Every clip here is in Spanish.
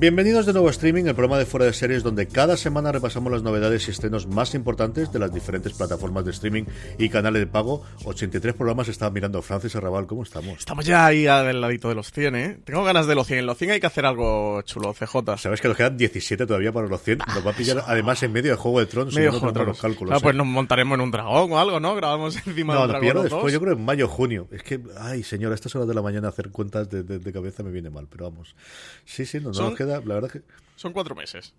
Bienvenidos de nuevo a Streaming, el programa de fuera de series donde cada semana repasamos las novedades y estrenos más importantes de las diferentes plataformas de streaming y canales de pago. 83 programas estaba mirando Francis Arrabal, ¿cómo estamos? Estamos ya ahí al ladito de los 100, ¿eh? Tengo ganas de los 100. En los 100 hay que hacer algo chulo, CJ. Sabes que nos quedan 17 todavía para los 100. Nos va a pillar además en medio de Juego de Tronos, Medio si no Juego de contra los Tronos. cálculos. Claro, pues ¿eh? nos montaremos en un dragón o algo, ¿no? Grabamos encima No, de un dragón. los después, dos. yo creo en mayo junio. Es que, ay, señor, a estas horas de la mañana hacer cuentas de, de- de cabeza me viene mal, pero vamos. Sí, sí, no, no Son- nos queda, la verdad que. Son cuatro meses.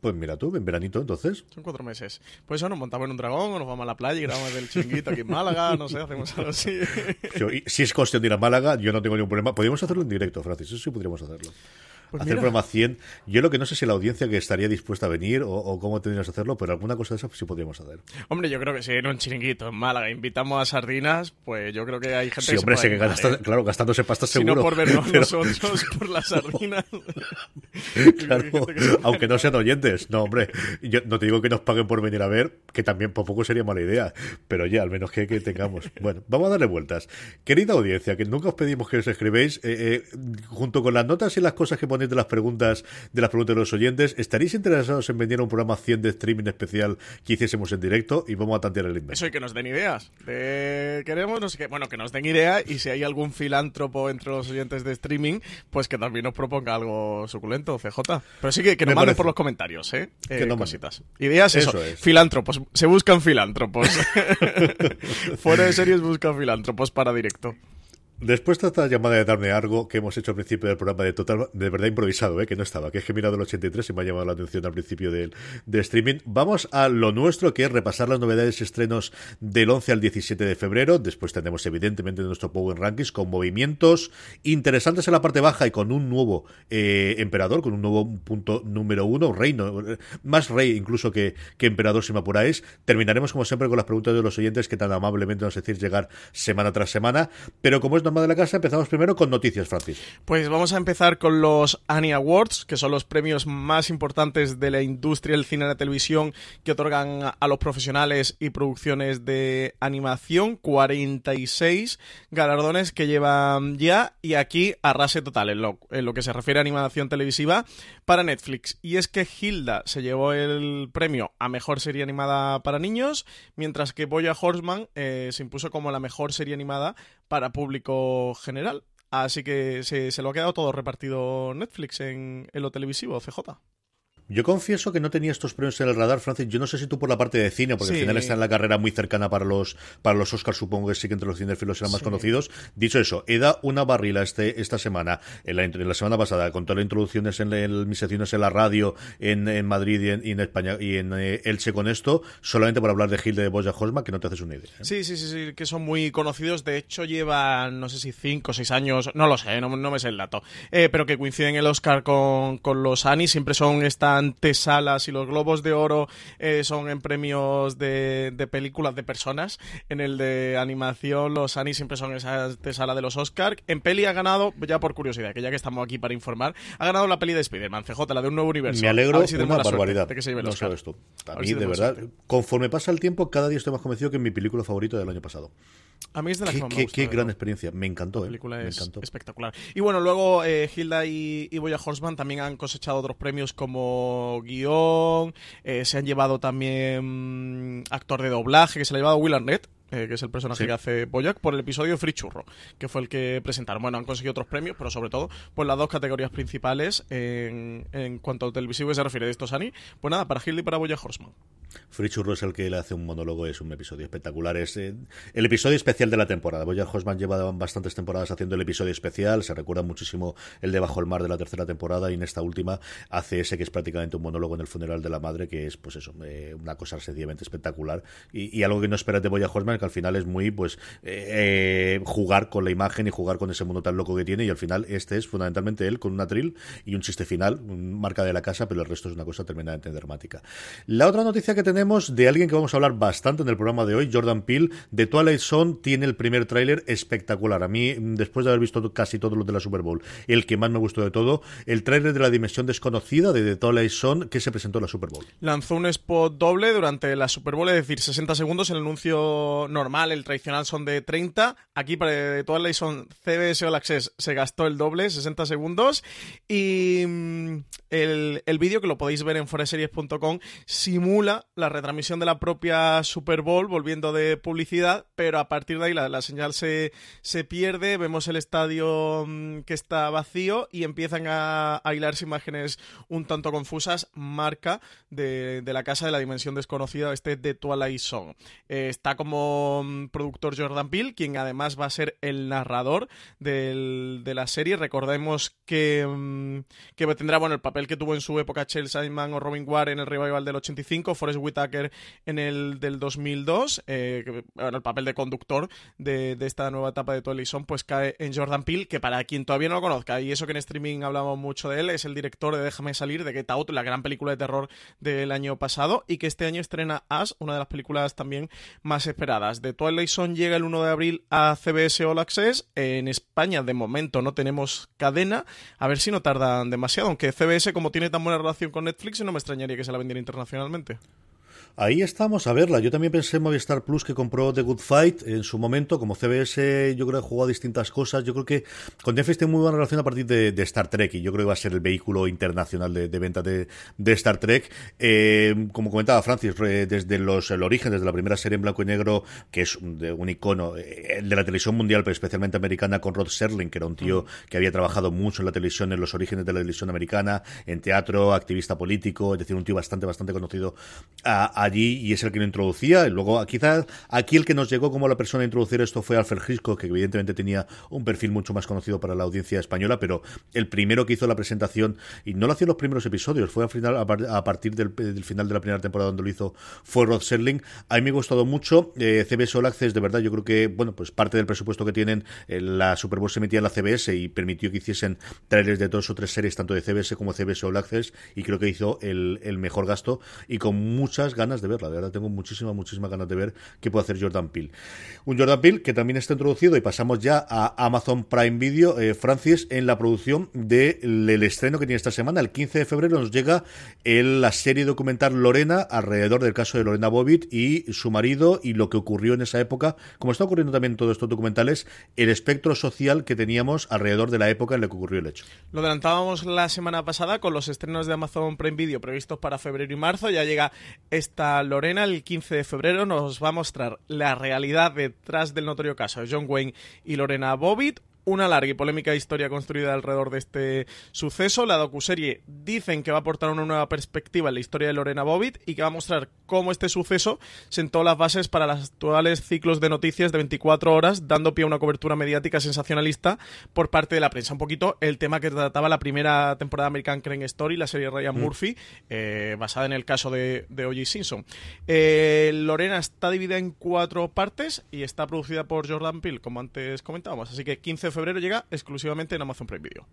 Pues mira tú, en veranito entonces. Son cuatro meses. Pues eso, nos montamos en un dragón o nos vamos a la playa y grabamos del chinguito aquí en Málaga, no sé, hacemos algo así. Yo- y si es cuestión de ir a Málaga, yo no tengo ningún problema. Podríamos hacerlo en directo, Francis, eso sí podríamos hacerlo. Pues Hacer mira. programa 100. Yo lo que no sé si la audiencia que estaría dispuesta a venir o, o cómo tendríamos que hacerlo, pero alguna cosa de esa sí podríamos hacer. Hombre, yo creo que si en un chiringuito en Málaga invitamos a sardinas, pues yo creo que hay gente Sí, que hombre, se sé puede que animar, gasta- ¿eh? claro, gastándose pasta Si seguro. no por vernos pero- nosotros, por las sardinas. Claro, aunque no sean oyentes. No, hombre, yo no te digo que nos paguen por venir a ver, que también por poco sería mala idea, pero ya, al menos que, que tengamos. Bueno, vamos a darle vueltas. Querida audiencia, que nunca os pedimos que os escribéis, eh, eh, junto con las notas y las cosas que de las preguntas de las preguntas de los oyentes, ¿estaréis interesados en venir a un programa 100 de streaming especial que hiciésemos en directo? Y vamos a tantear el invento. Eso y que nos den ideas. De... Queremos, no sé qué. Bueno, que nos den ideas y si hay algún filántropo entre los oyentes de streaming, pues que también nos proponga algo suculento, CJ. Pero sí que, que nos manden por los comentarios, ¿eh? Que Eh, nos manden. cositas. Ideas, eso. Eso es. Filántropos. Se buscan filántropos. Fuera de series buscan filántropos para directo. Después de esta llamada de darme algo que hemos hecho al principio del programa de total, de verdad improvisado, ¿eh? que no estaba, que es que he mirado el 83 y me ha llamado la atención al principio del de streaming. Vamos a lo nuestro, que es repasar las novedades y estrenos del 11 al 17 de febrero. Después tenemos evidentemente nuestro Power Rankings con movimientos interesantes en la parte baja y con un nuevo eh, emperador, con un nuevo punto número uno, reino, más rey incluso que, que emperador si me apuráis. Terminaremos como siempre con las preguntas de los oyentes que tan amablemente nos decís llegar semana tras semana. Pero como es de la casa, empezamos primero con noticias, Francis. Pues vamos a empezar con los Annie Awards, que son los premios más importantes de la industria del cine y la televisión que otorgan a los profesionales y producciones de animación. 46 galardones que llevan ya y aquí arrase total en lo, en lo que se refiere a animación televisiva para Netflix. Y es que Hilda se llevó el premio a mejor serie animada para niños, mientras que Boya Horseman eh, se impuso como la mejor serie animada para público general. Así que se, se lo ha quedado todo repartido Netflix en, en lo televisivo, CJ. Yo confieso que no tenía estos premios en el radar, Francis. Yo no sé si tú por la parte de cine, porque Sí. al final está en la carrera muy cercana para los para los Oscars, supongo que sí que entre los cinefilos serán más Sí. conocidos. Dicho eso, he dado una barrila este, esta semana, en la, en la semana pasada, con todas las introducciones en, el- mis secciones en la radio, en, en Madrid y en, y en España y en eh, Elche con esto, solamente por hablar de Hilde de Boya Hosma, que no te haces una idea. ¿eh? Sí, sí, sí, sí, que son muy conocidos. De hecho, llevan, no sé si 5 o 6 años, no lo sé, no, no me sé el dato. Eh, pero que coinciden el Oscar con, con los Annie. Siempre son esta antesalas y los Globos de Oro eh, son en premios de, de películas de personas. En el de animación, los Annie siempre son esa antesala de los Oscar. En peli ha ganado, ya por curiosidad, que ya que estamos aquí para informar, ha ganado la peli de Spider-Man, CJ, la de un nuevo universo. Me A alegro ver si una la barbaridad. de que se lleve el no Oscar. sabes tú. A, A mí, si de verdad, suerte. conforme pasa el tiempo, cada día estoy más convencido que es mi película favorita del año pasado. A mí es de las Qué, que más me qué- gusta, qué de gran experiencia. Me encantó, La ¿eh? película Me es encantó. espectacular. Y bueno, luego eh, Hilda y, y Boya Horseman también han cosechado otros premios como guion, eh, se han llevado también mm, actor de doblaje, que se le ha llevado Will Arnett. Eh, que es el personaje que hace Boyac, por el episodio Free Churro, que fue el que presentaron. Bueno, han conseguido otros premios, pero sobre todo, pues las dos categorías principales en, en cuanto a televisivo se refiere de estos Ani. Pues nada, para Hildy y para Boyac Horseman. Free Churro es el que le hace un monólogo, es un episodio espectacular. Es eh, el episodio especial de la temporada. Bojack Horseman lleva bastantes temporadas haciendo el episodio especial. Se recuerda muchísimo el de Bajo el Mar de la tercera temporada y en esta última hace ese que es prácticamente un monólogo en el funeral de la madre, que es, pues eso, eh, una cosa sencillamente espectacular. Y, algo que no esperas de Bojack Horseman, que al final es muy, pues, eh, jugar con la imagen y jugar con ese mundo tan loco que tiene. Y al final este es fundamentalmente él con una trill y un chiste final, marca de la casa, pero el resto es una cosa tremendamente dramática. La otra noticia que tenemos de alguien que vamos a hablar bastante en el programa de hoy, Jordan Peele, de Twilight Zone, tiene el primer tráiler espectacular. A mí, después de haber visto casi todos los de la Super Bowl, el que más me gustó de todo, el tráiler de la dimensión desconocida de The Twilight Zone que se presentó en la Super Bowl. Lanzó un spot doble durante la Super Bowl, es decir, 60 segundos. El anuncio normal, el tradicional, son de 30. Aquí para The Twilight Zone CBS All Access se gastó el doble, 60 segundos. Y mm, el, el vídeo, que lo podéis ver en foreseries.com, simula la retransmisión de la propia Super Bowl, volviendo de publicidad, pero a partir de ahí la, señal se, se, pierde, vemos el estadio mm, que está vacío y empiezan a, a hilarse imágenes un tanto confusas, marca de, la casa de la dimensión desconocida, este de Twilight Zone. Eh, está como productor Jordan Peele, quien además va a ser el narrador de la serie. Recordemos que, mm, tendrá bueno, el papel que tuvo en su época Chelsea Simon o Robin Ward en el revival del 85, Forrest Whitaker en el del 2002, eh, el papel de conductor de, esta nueva etapa de Zone, pues cae en Jordan Peele, que para quien todavía no lo conozca, y eso que en streaming hablamos mucho de él, es el director de Déjame salir, de Get Out, la gran película de terror del año pasado, y que este año estrena As, una de las películas también más esperadas. De Twilight Zone llega el 1 de abril a CBS All Access, en España de momento no tenemos cadena, a ver si no tardan demasiado, aunque CBS como tiene tan buena relación con Netflix, no me extrañaría que se la vendiera internacionalmente. Ahí estamos a verla. Yo también pensé en Movistar Plus que compró The Good Fight en su momento. Como CBS, yo creo que jugó a distintas cosas. Yo creo que con Netflix tiene muy buena relación a partir de, Star Trek y yo creo que va a ser el vehículo internacional de, venta de, Star Trek. Eh, como comentaba Francis, desde los, el origen, desde la primera serie en blanco y negro, que es un, un icono eh, de la televisión mundial, pero especialmente americana, con Rod Serling, que era un tío mm. que había trabajado mucho en la televisión, en los orígenes de la televisión americana, en teatro, activista político, es decir, un tío bastante, bastante conocido a allí y es el que lo introducía. Y luego, quizás aquí el que nos llegó como la persona a introducir esto fue Alfred Hitchcock, que evidentemente tenía un perfil mucho más conocido para la audiencia española, pero el primero que hizo la presentación, y no lo hacía en los primeros episodios, fue al final, a partir del, final de la primera temporada donde lo hizo, fue Rod Serling. A mí me ha gustado mucho. Eh, CBS All Access, de verdad, yo creo que, bueno, pues parte del presupuesto que tienen, eh, la Super Bowl se metía en la CBS y permitió que hiciesen trailers de dos o tres series, tanto de CBS como CBS All Access, y creo que hizo el, el mejor gasto y con muchas ganas de verla de verdad tengo muchísimas, muchísimas ganas de ver qué puede hacer Jordan Peele. Un Jordan Peele que también está introducido y pasamos ya a Amazon Prime Video, eh, Francis, en la producción del estreno que tiene esta semana. El 15 de febrero nos llega la serie documental Lorena alrededor del caso de Lorena Bobbitt y su marido y lo que ocurrió en esa época, como está ocurriendo también en todos estos documentales, el espectro social que teníamos alrededor de la época en la que ocurrió el hecho. Lo adelantábamos la semana pasada con los estrenos de Amazon Prime Video previstos para febrero y marzo. Ya llega esta Lorena el 15 de febrero nos va a mostrar la realidad detrás del notorio caso de John Wayne y Lorena Bobbitt, una larga y polémica historia construida alrededor de este suceso. La docuserie dicen que va a aportar una nueva perspectiva en la historia de Lorena Bobbitt y que va a mostrar cómo este suceso sentó las bases para los actuales ciclos de noticias de 24 horas, dando pie a una cobertura mediática sensacionalista por parte de la prensa. Un poquito el tema que trataba la primera temporada de American Crime Story, la serie Ryan mm. Murphy, eh, basada en el caso de, de O.J. Simpson. Eh, Lorena está dividida en cuatro partes y está producida por Jordan Peele, como antes comentábamos. Así que 15 febrero llega exclusivamente en Amazon Prime Video.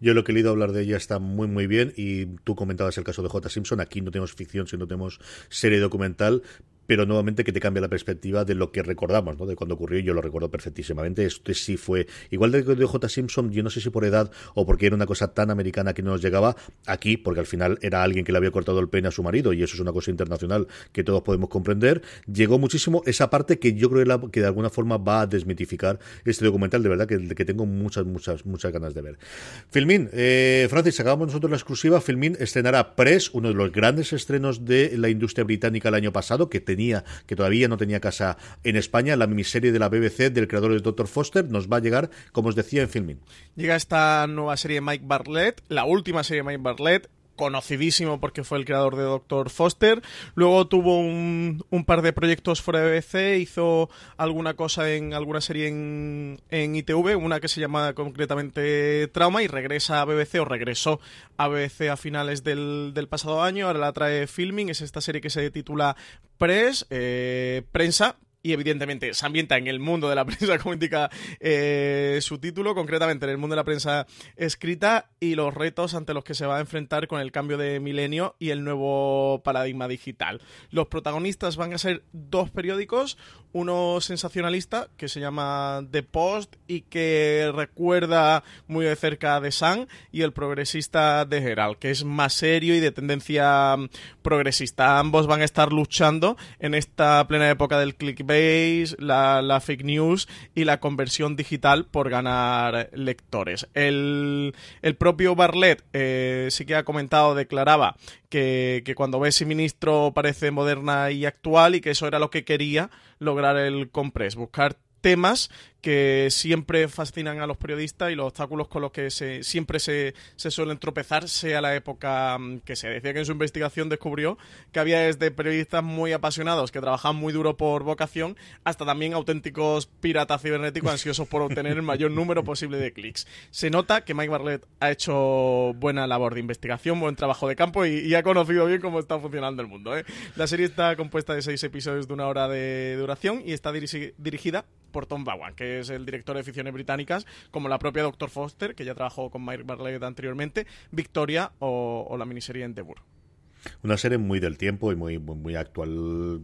Yo lo que he leído hablar de ella está muy muy bien y tú comentabas el caso de J. Simpson, aquí no tenemos ficción, sino tenemos serie documental, pero nuevamente que te cambia la perspectiva de lo que recordamos, ¿no? De cuando ocurrió, yo lo recuerdo perfectísimamente. Este sí fue, igual de, de J. Simpson, yo no sé si por edad o porque era una cosa tan americana que no nos llegaba aquí, porque al final era alguien que le había cortado el pene a su marido, y eso es una cosa internacional que todos podemos comprender. Llegó muchísimo esa parte que yo creo que de alguna forma va a desmitificar este documental, de verdad, que, que tengo muchas, muchas, muchas ganas de ver. Filmin, eh, Francis, acabamos nosotros la exclusiva. Filmin estrenará Press, uno de los grandes estrenos de la industria británica el año pasado, que tenía que todavía no tenía casa en España, la miniserie de la BBC del creador de Dr. Foster, nos va a llegar, como os decía, en filming. Llega esta nueva serie de Mike Bartlett, la última serie de Mike Bartlett, conocidísimo porque fue el creador de Doctor Foster. Luego tuvo un, par de proyectos fuera de BBC, hizo alguna cosa en alguna serie en, ITV, una que se llama concretamente Trauma, y regresa a BBC o regresó a BBC a finales del, del pasado año. Ahora la trae Filming, es esta serie que se titula Press, eh, Prensa, y evidentemente se ambienta en el mundo de la prensa, como indica eh, su título, concretamente en el mundo de la prensa escrita y los retos ante los que se va a enfrentar con el cambio de milenio y el nuevo paradigma digital. Los protagonistas van a ser dos periódicos, uno sensacionalista que se llama The Post y que recuerda muy de cerca a The Sun y el progresista de Herald, que es más serio y de tendencia mm, progresista. Ambos van a estar luchando en esta plena época del clickbait, la, fake news y la conversión digital por ganar lectores. El, el propio Barlett eh, sí que ha comentado, declaraba que, que cuando ve ese ministro parece moderna y actual y que eso era lo que quería lograr el compress, buscar temas que siempre fascinan a los periodistas y los obstáculos con los que se, siempre se, suelen tropezar, sea la época mm, que se decía que en su investigación descubrió que había desde periodistas muy apasionados que trabajan muy duro por vocación hasta también auténticos piratas cibernéticos ansiosos por obtener el mayor número posible de clics. Se nota que Mike Barlett ha hecho buena labor de investigación, buen trabajo de campo y, ha conocido bien cómo está funcionando el mundo. ¿eh? La serie está compuesta de seis episodios de una hora de duración y está dirigida por Tom Bowen, que es el director de ficciones británicas, como la propia Dr. Foster, que ya trabajó con Mike Barlett anteriormente, Victoria o, o la miniserie Endeavour. Una serie muy del tiempo y muy, muy, actual.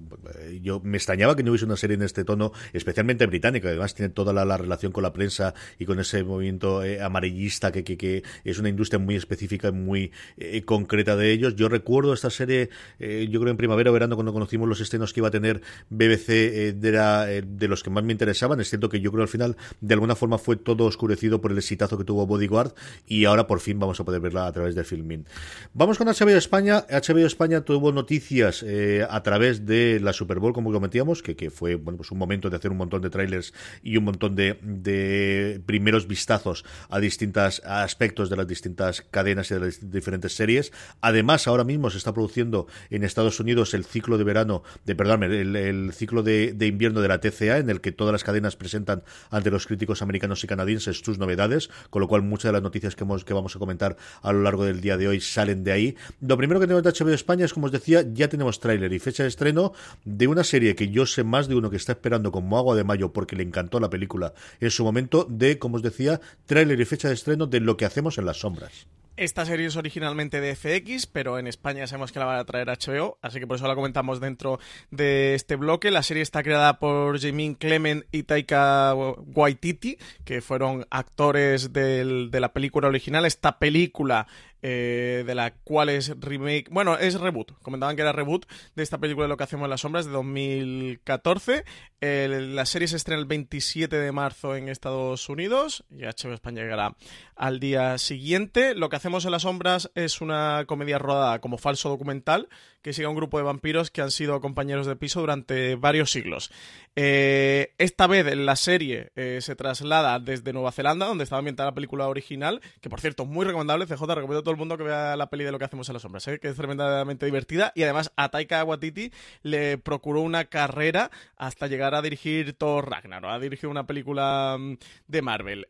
Yo me extrañaba que no hubiese una serie en este tono, especialmente británica. Además, tiene toda la, relación con la prensa y con ese movimiento eh, amarillista que, que, es una industria muy específica y muy eh, concreta de ellos. Yo recuerdo esta serie, eh, yo creo en primavera o verano, cuando conocimos los estrenos que iba a tener BBC, de, de los que más me interesaban. Es cierto que yo creo al final, de alguna forma, fue todo oscurecido por el exitazo que tuvo Bodyguard y ahora por fin vamos a poder verla a través de Filmin. Vamos con HBO España. España tuvo noticias eh, a través de la Super Bowl, como comentíamos, que, que fue bueno, pues un momento de hacer un montón de trailers y un montón de, de primeros vistazos a distintos aspectos de las distintas cadenas y de las diferentes series. Además, ahora mismo se está produciendo en Estados Unidos el ciclo de verano, de perdón, el, el ciclo de, de, invierno de la TCA, en el que todas las cadenas presentan ante los críticos americanos y canadienses sus novedades, con lo cual muchas de las noticias que, hemos, que vamos a comentar a lo largo del día de hoy salen de ahí. Lo primero que tenemos de HBO España es, como os decía, ya tenemos tráiler y fecha de estreno de una serie que yo sé más de uno que está esperando como agua de mayo porque le encantó la película en su momento, de, como os decía, tráiler y fecha de estreno de Lo que hacemos en las sombras. Esta serie es originalmente de FX, pero en España sabemos que la van a traer HBO, así que por eso la comentamos dentro de este bloque. La serie está creada por Jamie Clement y Taika Waititi, que fueron actores de la película original. Esta película eh, de la cual es remake, bueno, es reboot, comentaban que era reboot de esta película de Lo que hacemos en las sombras de 2014. la serie se estrena el 27 de marzo en Estados Unidos y HBO España llegará al día siguiente. Lo que hacemos en las sombras es una comedia rodada como falso documental que sigue un grupo de vampiros que han sido compañeros de piso durante varios siglos. Eh, esta vez la serie eh, se traslada desde Nueva Zelanda, donde estaba ambientada la película original, que por cierto, muy recomendable. CJ, recomiendo a todo el mundo que vea la peli de lo que hacemos en las sombras, ¿eh? que es tremendamente divertida. Y además, a Taika Waititi le procuró una carrera hasta llegar a dirigir Thor Ragnarok, a dirigir una película mm, de Marvel.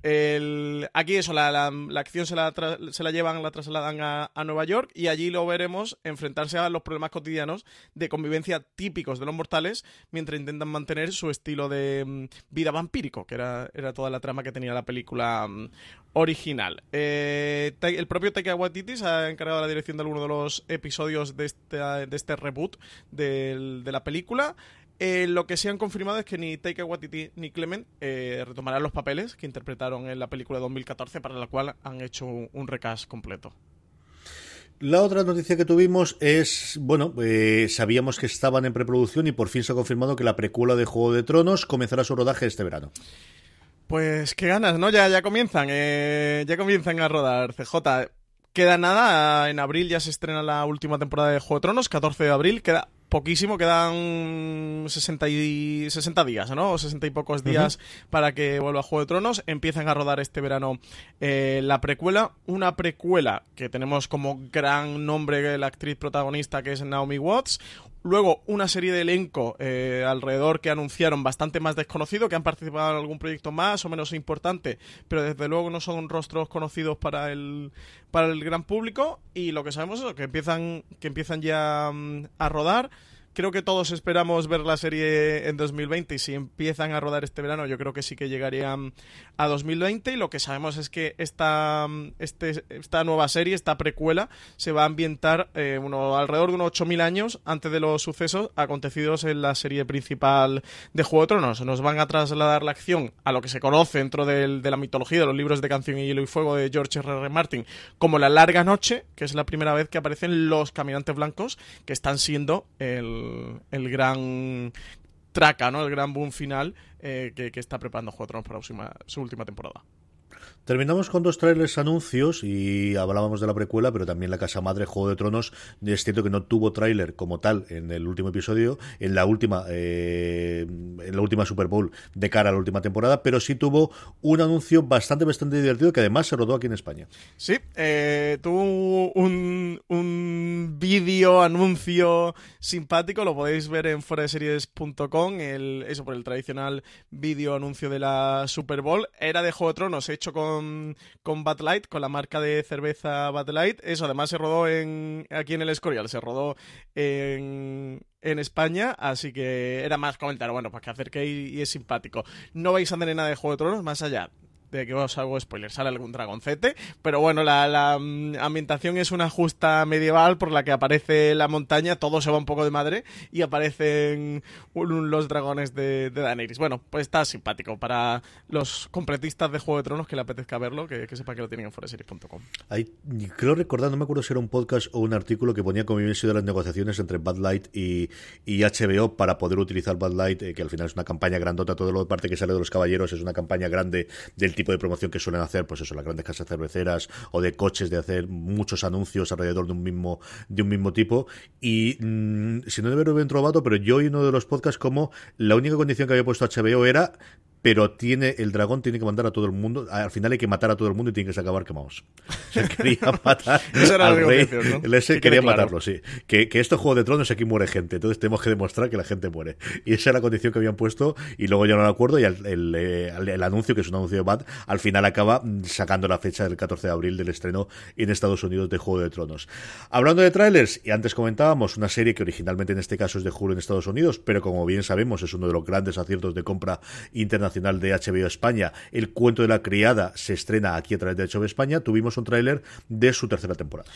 aquí eso, la, acción se la, se la llevan, la trasladan a, a Nueva York y allí lo veremos enfrentarse a los problemas cotidianos de convivencia típicos de los mortales mientras intentan mantener su estilo de mm, vida vampírico, que era, era toda la trama que tenía la película mm, original. Eh, el propio Taika Waititi se ha encargado de la dirección de alguno de los episodios de este, de este reboot de, la película. Eh, lo que se han confirmado es que ni Taika Waititi ni Clement eh, retomarán los papeles que interpretaron en la película de 2014, para la cual han hecho un recast completo. La otra noticia que tuvimos es, bueno, eh, sabíamos que estaban en preproducción y por fin se ha confirmado que la precuela de Juego de Tronos comenzará su rodaje este verano. Pues qué ganas, ¿no? Ya, ya comienzan, eh, ya comienzan a rodar CJ. Queda nada, en abril ya se estrena la última temporada de Juego de Tronos, 14 de abril, queda poquísimo, quedan 60, y, 60 días, ¿no? O 60 y pocos días para que vuelva a Juego de Tronos. Empiezan a rodar este verano eh, la precuela. Una precuela que tenemos como gran nombre la actriz protagonista que es Naomi Watts. Luego, una serie de elenco eh, alrededor que anunciaron bastante más desconocido, que han participado en algún proyecto más o menos importante, pero desde luego no son rostros conocidos para el, para el gran público. Y lo que sabemos es que empiezan, que empiezan ya mm, a rodar creo que todos esperamos ver la serie en 2020 y si empiezan a rodar este verano yo creo que sí que llegarían a 2020 y lo que sabemos es que esta, este, esta nueva serie, esta precuela, se va a ambientar eh, uno, alrededor de unos 8.000 años antes de los sucesos acontecidos en la serie principal de Juego de Tronos. Nos van a trasladar la acción a lo que se conoce dentro de la mitología de los libros de Canción y Hielo y Fuego de George R. R. Martin como la larga noche, que es la primera vez que aparecen los caminantes blancos que están siendo el el, gran traca, ¿no? El gran boom final eh, que, está preparando Juego para su última temporada. Terminamos con dos trailers anuncios y hablábamos de la precuela, pero también la casa madre Juego de Tronos. Es cierto que no tuvo tráiler como tal en el último episodio, en la última, eh, en la última Super Bowl de cara a la última temporada, pero sí tuvo un anuncio bastante, bastante divertido que además se rodó aquí en España. Sí, eh, tuvo un, un vídeo anuncio simpático, lo podéis ver en foreseries.com, el, eso por el tradicional vídeo anuncio de la Super Bowl. Era de Juego de Tronos, hecho con con, con Bud Light, con la marca de cerveza Bud Light. Eso además se rodó en, aquí en el Escorial, se rodó en, en España, así que era más comentar, bueno, pues que acerquéis y es simpático. No vais a tener nada de Juego de Tronos más allá de que os hago spoiler, sale algún dragoncete, pero bueno, la, mm, ambientación es una justa medieval por la que aparece la montaña, todo se va un poco de madre y aparecen los dragones de, de Daenerys. Bueno, pues está simpático para los completistas de Juego de Tronos que le apetezca verlo, que, sepa que lo tienen en foreseries.com. Creo recordar, no me acuerdo si era un podcast o un artículo que ponía como habían sido las negociaciones entre Bad Light y, y HBO para poder utilizar Bad Light, eh, que al final es una campaña grandota, todo lo parte que sale de los caballeros es una campaña grande del tipo de promoción que suelen hacer, pues eso, las grandes casas cerveceras o de coches, de hacer muchos anuncios alrededor de un mismo, de un mismo tipo. Y mm, si no debe haber robado, pero yo oí uno de los podcasts como la única condición que había puesto HBO era pero tiene el dragón tiene que mandar a todo el mundo. Al final hay que matar a todo el mundo y tiene que acabar quemados. Se quería matar al rey. ¿no? quería matarlo, sí. Que, que esto Juego de Tronos aquí muere gente. Entonces tenemos que demostrar que la gente muere. Y esa era la condición que habían puesto. Y luego ya no lo acuerdo. Y el, eh, el, anuncio, que es un anuncio de Bad, al final acaba sacando la fecha del 14 de abril del estreno en Estados Unidos de Juego de Tronos. Hablando de trailers, y antes comentábamos una serie que originalmente en este caso es de Julio en Estados Unidos, pero como bien sabemos es uno de los grandes aciertos de compra internacional de HBO España, El cuento de la criada, se estrena aquí a través de HBO España. Tuvimos un tráiler de su tercera temporada.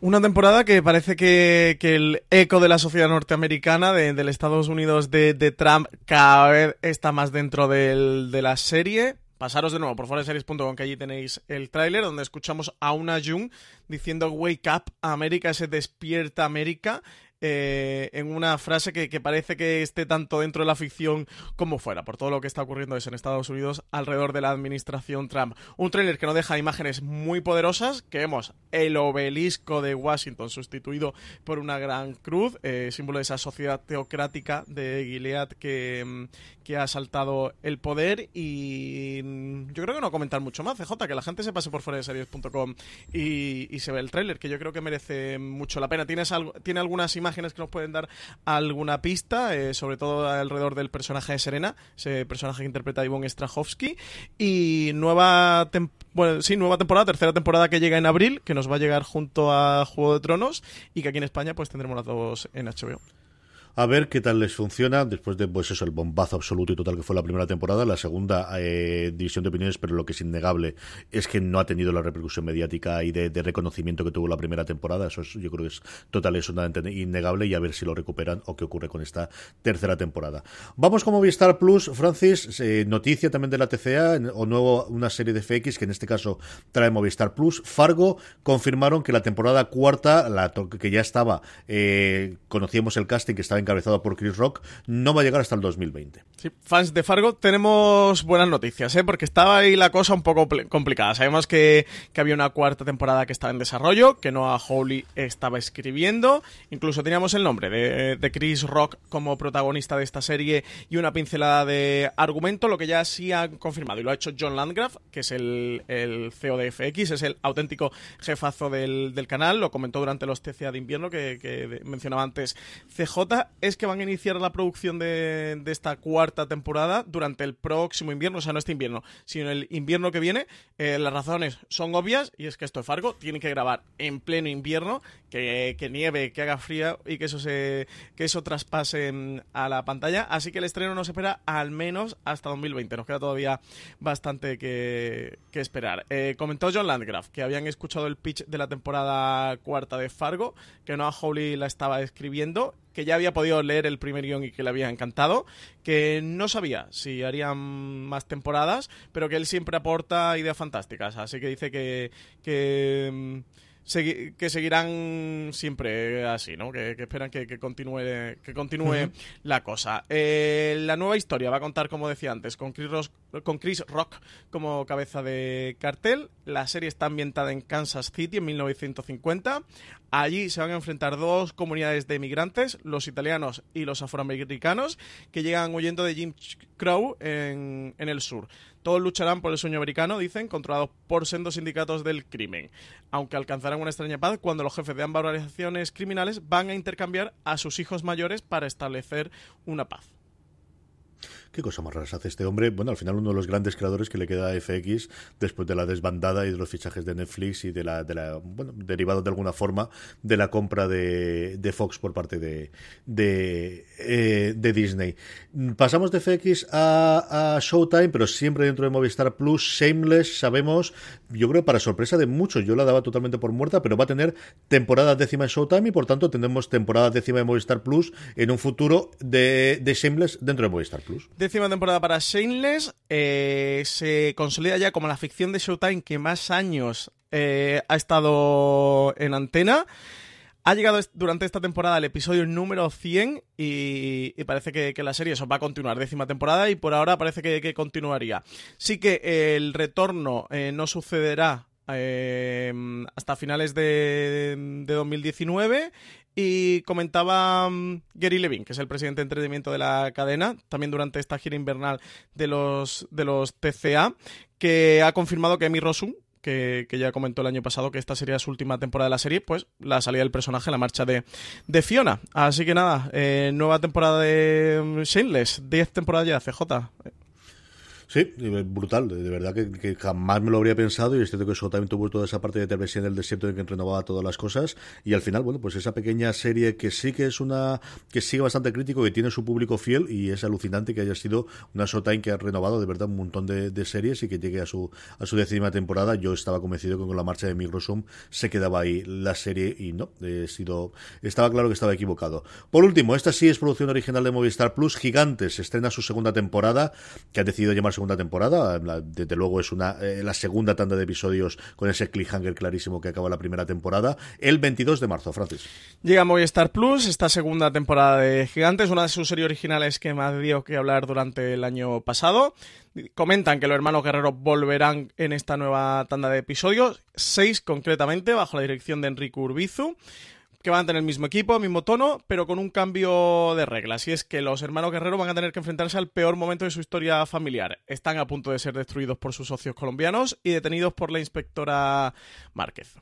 Una temporada que parece que, el eco de la sociedad norteamericana, de, del Estados Unidos de, Trump, cada vez está más dentro de la serie. Pasaros de nuevo por foreseries.com que allí tenéis el tráiler donde escuchamos a una Jung diciendo Wake up América, se despierta América eh, en una frase que, parece que esté tanto dentro de la ficción como fuera, por todo lo que está ocurriendo en Estados Unidos alrededor de la administración Trump. Un tráiler que no deja imágenes muy poderosas, que vemos el obelisco de Washington sustituido por una gran cruz, eh, símbolo de esa sociedad teocrática de Gilead que, mm, que ha saltado el poder y mm, yo creo que no comentar mucho más, CJ, que la gente se pase por fuera de series.com y, y se ve el tráiler, que yo creo que merece mucho la pena. ¿Tienes algo, ¿Tiene algunas imágenes que nos pueden dar alguna pista, eh, sobre todo alrededor del personaje de Serena, ese personaje que interpreta Ivonne Strahovski. Y nueva, bueno, sí, nueva temporada, tercera temporada que llega en abril, que nos va a llegar junto a Juego de Tronos y que aquí en España pues tendremos las dos en HBO a ver qué tal les funciona. Después de pues eso el bombazo absoluto y total que fue la primera temporada la segunda eh, división de opiniones pero lo que es innegable es que no ha tenido la repercusión mediática y de, reconocimiento que tuvo la primera temporada. Eso es, yo creo que es total absolutamente innegable y a ver si lo recuperan o qué ocurre con esta tercera temporada. Vamos con Movistar Plus Francis eh, noticia también de la TCA o nuevo una serie de FX que en este caso trae Movistar Plus. Fargo confirmaron que la temporada cuarta la que ya estaba eh, conocíamos el casting que estaba encabezado por Chris Rock, no va a llegar hasta el 2020. Sí, fans de Fargo, tenemos buenas noticias, ¿eh? porque estaba ahí la cosa un poco complicada. Sabemos que, que, había una cuarta temporada que estaba en desarrollo, que Noah Hawley estaba escribiendo, incluso teníamos el nombre de, de, Chris Rock como protagonista de esta serie y una pincelada de argumento, lo que ya sí han confirmado, y lo ha hecho John Landgraf, que es el, el CEO de FX, es el auténtico jefazo del, del canal, lo comentó durante los TCA de invierno que, que mencionaba antes CJ, es que van a iniciar la producción de, esta cuarta temporada durante el próximo invierno, o sea, no este invierno, sino el invierno que viene. Eh, las razones son obvias y es que esto es Fargo, tiene que grabar en pleno invierno, que, nieve, que haga frío y que eso se que eso traspase mm, a la pantalla. Así que el estreno nos espera al menos hasta 2020. Nos queda todavía bastante que, esperar. Eh, comentó John Landgraf que habían escuchado el pitch de la temporada cuarta de Fargo, que Noah Hawley la estaba escribiendo que ya había podido leer el primer guion y que le había encantado, que no sabía si harían más temporadas, pero que él siempre aporta ideas fantásticas, así que dice que, que que seguirán siempre así, ¿no? Que, esperan que, continúe, que continúe la cosa. Eh, la nueva historia va a contar, como decía antes, con Chris, Rock, con Chris Rock como cabeza de cartel. La serie está ambientada en Kansas City en 1950. Allí se van a enfrentar dos comunidades de emigrantes, los italianos y los afroamericanos, que llegan huyendo de Jim Crow en, en el sur. Todos lucharán por el sueño americano, dicen, controlados por sendos sindicatos del crimen, aunque alcanzarán una extraña paz cuando los jefes de ambas organizaciones criminales van a intercambiar a sus hijos mayores para establecer una paz. ¿Qué cosa más rara hace este hombre? Bueno, al final uno de los grandes creadores que le queda a FX después de la desbandada y de los fichajes de Netflix y de la, bueno, derivado de alguna forma de la compra de, de Fox por parte de, de, eh, Disney. Pasamos de FX a, Showtime, pero siempre dentro de Movistar Plus. Shameless, sabemos, yo creo para sorpresa de muchos, yo la daba totalmente por muerta, pero va a tener temporada décima en Showtime y por tanto tendremos temporada décima de Movistar Plus en un futuro de Shameless dentro de Movistar Plus décima temporada para Shameless. Eh, se consolida ya como la ficción de Showtime que más años eh, ha estado en antena. Ha llegado durante esta temporada el episodio número 100 y, parece que, la serie eso va a continuar, décima temporada, y por ahora parece que, continuaría. Sí que el retorno eh, no sucederá hasta finales de, de 2019 y comentaba mm, Gary Levin, que es el presidente de entretenimiento de la cadena, también durante esta gira invernal de los, de los TCA, que ha confirmado que Amy Rossum, que, ya comentó el año pasado que esta sería su última temporada de la serie, pues la salida del personaje, la marcha de, de Fiona. Así que nada, eh, nueva temporada de mm, Shameless, 10 temporadas ya, CJ. Sí, brutal, de verdad que, jamás me lo habría pensado y es cierto que eso también tuvo toda esa parte de televisión del desierto en que renovaba todas las cosas y al final, bueno, pues esa pequeña serie que sí que es una, que sigue bastante crítico, que tiene su público fiel y es alucinante que haya sido una Showtime que ha renovado de verdad un montón de, series y que llegue a su, a su décima temporada. Yo estaba convencido que con la marcha de Microsoft se quedaba ahí la serie y no, he sido, estaba claro que estaba equivocado. Por último, esta sí es producción original de Movistar Plus, Gigantes, estrena su segunda temporada, que ha decidido llamarse segunda temporada. desde luego es una eh, la segunda tanda de episodios con ese cliffhanger clarísimo que acaba la primera temporada. El 22 de marzo, Francis. Llega Movistar Plus, esta segunda temporada de Gigantes, una de sus series originales que ha dio que hablar durante el año pasado. Comentan que los hermanos Guerrero volverán en esta nueva tanda de episodios, seis concretamente, bajo la dirección de Enrique Urbizu que van a tener el mismo equipo, mismo tono, pero con un cambio de reglas. Y es que los hermanos Guerrero van a tener que enfrentarse al peor momento de su historia familiar. Están a punto de ser destruidos por sus socios colombianos y detenidos por la inspectora Márquez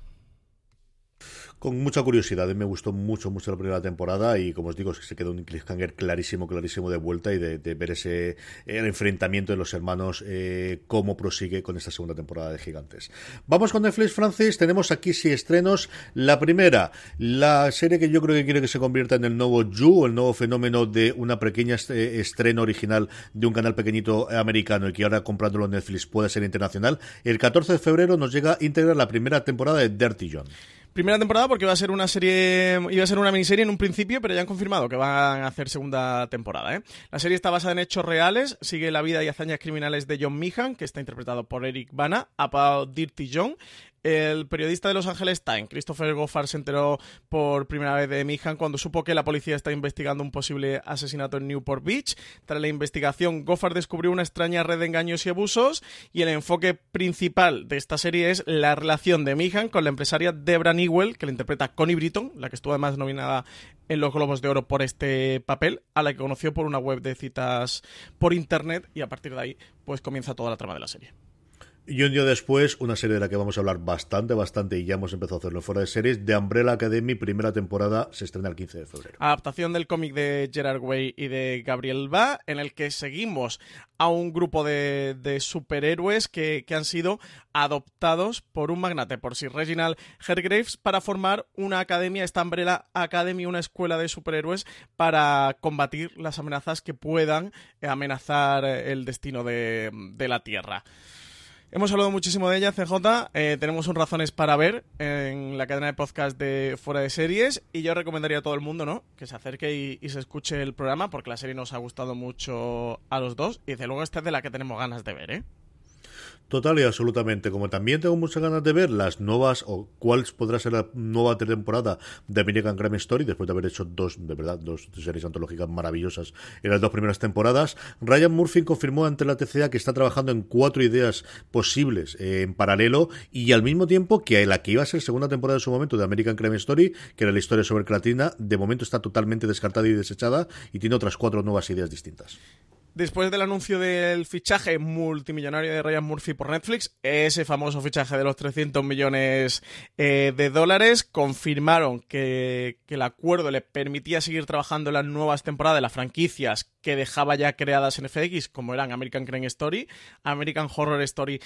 con mucha curiosidad. Me gustó mucho, mucho la primera temporada y, como os digo, se quedó un cliffhanger clarísimo, clarísimo de vuelta y de, ver ese el enfrentamiento de los hermanos, eh, cómo prosigue con esta segunda temporada de Gigantes. Vamos con Netflix, Francis. Tenemos aquí sí estrenos. La primera, la serie que yo creo que quiere que se convierta en el nuevo You, el nuevo fenómeno de una pequeña estreno original de un canal pequeñito americano y que ahora comprándolo en Netflix puede ser internacional. El 14 de febrero nos llega a integrar la primera temporada de Dirty John. Primera temporada porque va a ser una serie, iba a ser una miniserie en un principio, pero ya han confirmado que van a hacer segunda temporada. ¿eh? La serie está basada en hechos reales, sigue la vida y hazañas criminales de John Meehan, que está interpretado por Eric Bana, About Dirty John, El periodista de Los Angeles Times, Christopher Goffard, se enteró por primera vez de Mihan cuando supo que la policía está investigando un posible asesinato en Newport Beach. Tras la investigación, Goffard descubrió una extraña red de engaños y abusos y el enfoque principal de esta serie es la relación de Mihan con la empresaria Debra Newell, que la interpreta Connie Britton, la que estuvo además nominada en los Globos de Oro por este papel, a la que conoció por una web de citas por internet y a partir de ahí pues comienza toda la trama de la serie. Y un día después, una serie de la que vamos a hablar bastante, bastante, y ya hemos empezado a hacerlo fuera de series, de Umbrella Academy, primera temporada, se estrena el 15 de febrero. Adaptación del cómic de Gerard Way y de Gabriel Ba, en el que seguimos a un grupo de, superhéroes que, han sido adoptados por un magnate, por Sir Reginald Hergraves, para formar una academia, esta Umbrella Academy, una escuela de superhéroes para combatir las amenazas que puedan amenazar el destino de, de la Tierra. Hemos hablado muchísimo de ella, CJ. Eh, tenemos un razones para ver en la cadena de podcast de Fuera de Series. Y yo recomendaría a todo el mundo, ¿no? Que se acerque y, se escuche el programa, porque la serie nos ha gustado mucho a los dos. Y desde luego esta es de la que tenemos ganas de ver, ¿eh? Total y absolutamente. Como también tengo muchas ganas de ver las nuevas o cuál podrá ser la nueva temporada de American Crime Story, después de haber hecho dos, de verdad, dos series antológicas maravillosas en las dos primeras temporadas, Ryan Murphy confirmó ante la TCA que está trabajando en cuatro ideas posibles en paralelo y al mismo tiempo que la que iba a ser segunda temporada en su momento de American Crime Story, que era la historia sobre Clatina, de momento está totalmente descartada y desechada y tiene otras cuatro nuevas ideas distintas. Después del anuncio del fichaje multimillonario de Ryan Murphy por Netflix, ese famoso fichaje de los 300 millones eh, de dólares, confirmaron que, el acuerdo le permitía seguir trabajando en las nuevas temporadas de las franquicias que dejaba ya creadas en FX, como eran American Crime Story, American Horror Story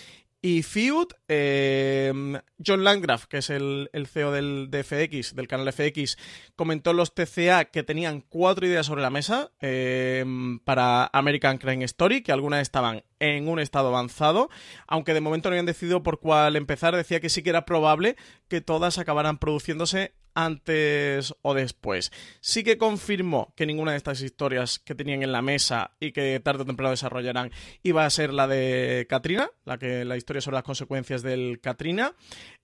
y Feud, em, John Landgraf, que es el, CEO del FX, del canal FX, comentó en los TCA que tenían cuatro ideas sobre la mesa em, para American Crime Story, que algunas estaban en un estado avanzado, aunque de momento no habían decidido por cuál empezar, decía que sí que era probable que todas acabaran produciéndose antes o después. Sí que confirmó que ninguna de estas historias que tenían en la mesa y que tarde o temprano desarrollarán iba a ser la de Katrina, la que la historia sobre las consecuencias del Katrina.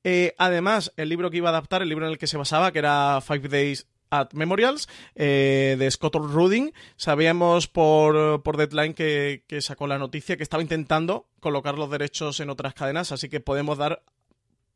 Eh, además, el libro que iba a adaptar, el libro en el que se basaba, que era Five Days at Memorials eh, de Scott Rudin. Sabíamos por, por Deadline que, que, sacó la noticia que estaba intentando colocar los derechos en otras cadenas, así que podemos dar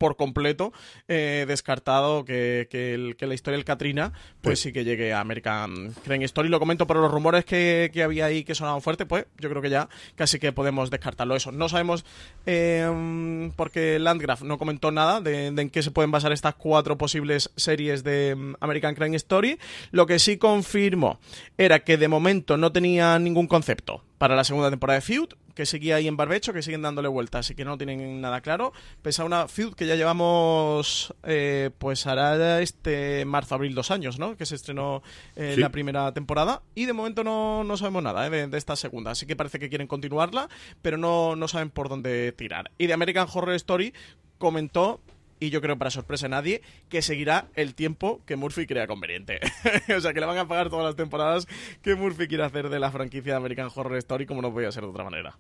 por completo eh, descartado que, que, la historia del Katrina pues sí. que llegue a American Crime Story. Lo comento por los rumores que, había ahí que sonaban fuerte, pues yo creo que ya casi que podemos descartarlo eso. No sabemos eh, porque Landgraf no comentó nada de, en qué se pueden basar estas cuatro posibles series de mm, American Crime Story. Lo que sí confirmó era que de momento no tenía ningún concepto para la segunda temporada de Feud, que seguía ahí en barbecho, que siguen dándole vueltas, así que no tienen nada claro. Pese a una feud que ya llevamos, eh, pues hará este marzo-abril dos años, ¿no? Que se estrenó eh, la primera temporada y de momento no, no sabemos nada eh, de, esta segunda, así que parece que quieren continuarla, pero no, no saben por dónde tirar. Y de American Horror Story comentó y yo creo para sorpresa de nadie que seguirá el tiempo que Murphy crea conveniente. o sea, que le van a pagar todas las temporadas que Murphy quiere hacer de la franquicia de American Horror Story como no podía ser de otra manera.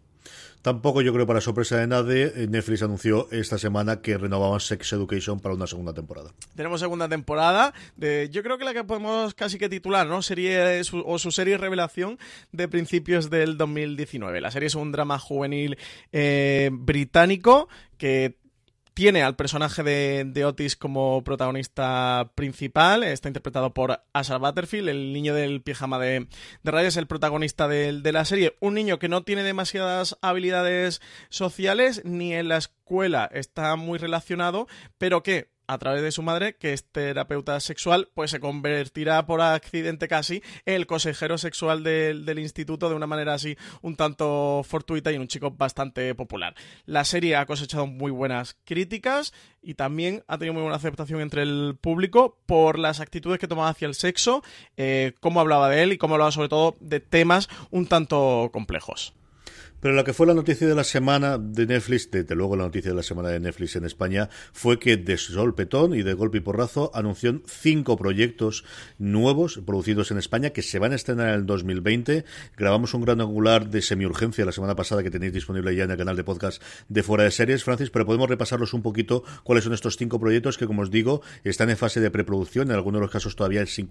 Tampoco yo creo para sorpresa de nadie, eh, Netflix anunció esta semana que renovaban Sex Education para una segunda temporada. Tenemos segunda temporada de, yo creo que la que podemos casi que titular, ¿no? Serie o su serie revelación de principios del 2019. La serie es un drama juvenil eh, británico que tiene al personaje de, Otis como protagonista principal. Está interpretado por Asher Butterfield, el niño del pijama de, de rayas, el protagonista de, de la serie. Un niño que no tiene demasiadas habilidades sociales, ni en la escuela está muy relacionado, pero que a través de su madre, que es terapeuta sexual, pues se convertirá por accidente casi en el consejero sexual del, instituto de una manera así un tanto fortuita y un chico bastante popular. La serie ha cosechado muy buenas críticas y también ha tenido muy buena aceptación entre el público por las actitudes que tomaba hacia el sexo, eh, cómo hablaba de él y cómo hablaba sobre todo de temas un tanto complejos. Pero lo que fue la noticia de la semana de Netflix, desde luego la noticia de la semana de Netflix en España, fue que de Solpetón y de golpe y porrazo anunció cinco proyectos nuevos producidos en España que se van a estrenar en el 2020. Grabamos un gran angular de semiurgencia la semana pasada que tenéis disponible ya en el canal de podcast de Fuera de Series, Francis, pero podemos repasarlos un poquito cuáles son estos cinco proyectos que, como os digo, están en fase de preproducción, en algunos de los casos todavía sin,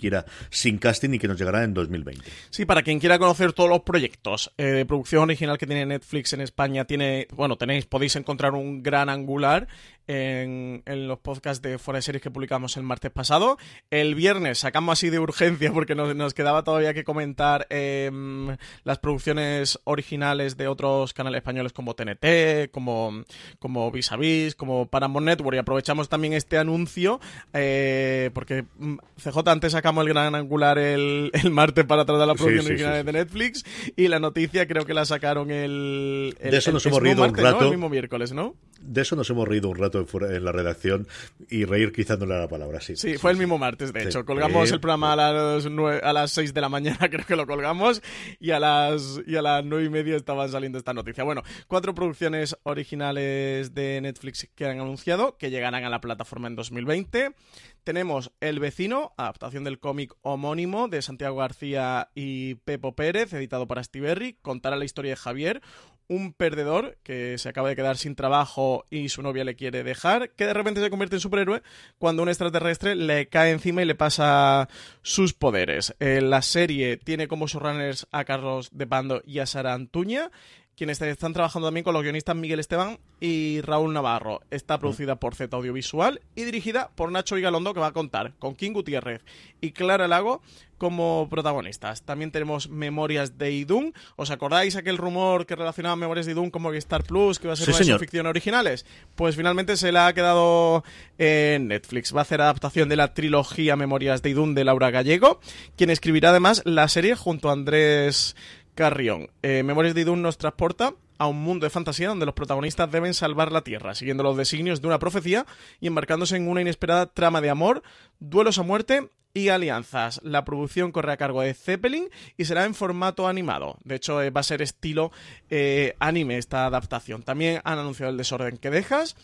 sin casting y que nos llegará en 2020. Sí, para quien quiera conocer todos los proyectos eh, de producción original que tiene Netflix en España, tiene, bueno, tenéis, podéis encontrar un gran angular en, los podcasts de Fuera de Series que publicamos el martes pasado. El viernes sacamos así de urgencia porque nos, quedaba todavía que comentar em, las producciones originales de otros canales españoles como TNT, como, como Vis a Vis, como Paramount Network. Y aprovechamos también este anuncio eh, porque mm, CJ antes sacamos el gran angular el, martes para tratar las producciones originales de Netflix. Y la noticia creo que la sacaron el, de eso nos hemos reído un rato. El mismo miércoles ¿no? de eso nos hemos reído un rato en, la redacción y reír quizá no la palabra, sí. Sí, fue el mismo martes, de hecho. Colgamos el programa a las, a las 6 de la mañana, creo que lo colgamos, y a las, y a las 9 y media estaban saliendo esta noticia. Bueno, cuatro producciones originales de Netflix que han anunciado, que llegarán a la plataforma en 2020. Tenemos El vecino, adaptación del cómic homónimo de Santiago García y Pepo Pérez, editado para Stiberri. Contará la historia de Javier, un perdedor que se acaba de quedar sin trabajo y su novia le quiere dejar, que de repente se convierte en superhéroe cuando un extraterrestre le cae encima y le pasa sus poderes. Eh, la serie tiene como showrunners a Carlos de Pando y a Sara Antuña quienes están trabajando también con los guionistas Miguel Esteban y Raúl Navarro. Está producida por Z Audiovisual y dirigida por Nacho Vigalondo, que va a contar con King Gutiérrez y Clara Lago como protagonistas. También tenemos Memorias de Idun. ¿Os acordáis aquel rumor que relacionaba Memorias de Idun como Star Plus, que iba a ser una ficción originales? Pues finalmente se la ha quedado en Netflix. Va a hacer adaptación de la trilogía Memorias de Idun de Laura Gallego, quien escribirá además la serie junto a Andrés Carrión. Eh, Memorias de Idun nos transporta a un mundo de fantasía donde los protagonistas deben salvar la Tierra, siguiendo los designios de una profecía y embarcándose en una inesperada trama de amor, duelos a muerte y alianzas. La producción corre a cargo de Zeppelin y será en formato animado. De hecho, eh, va a ser estilo eh, anime esta adaptación. También han anunciado el desorden que dejas.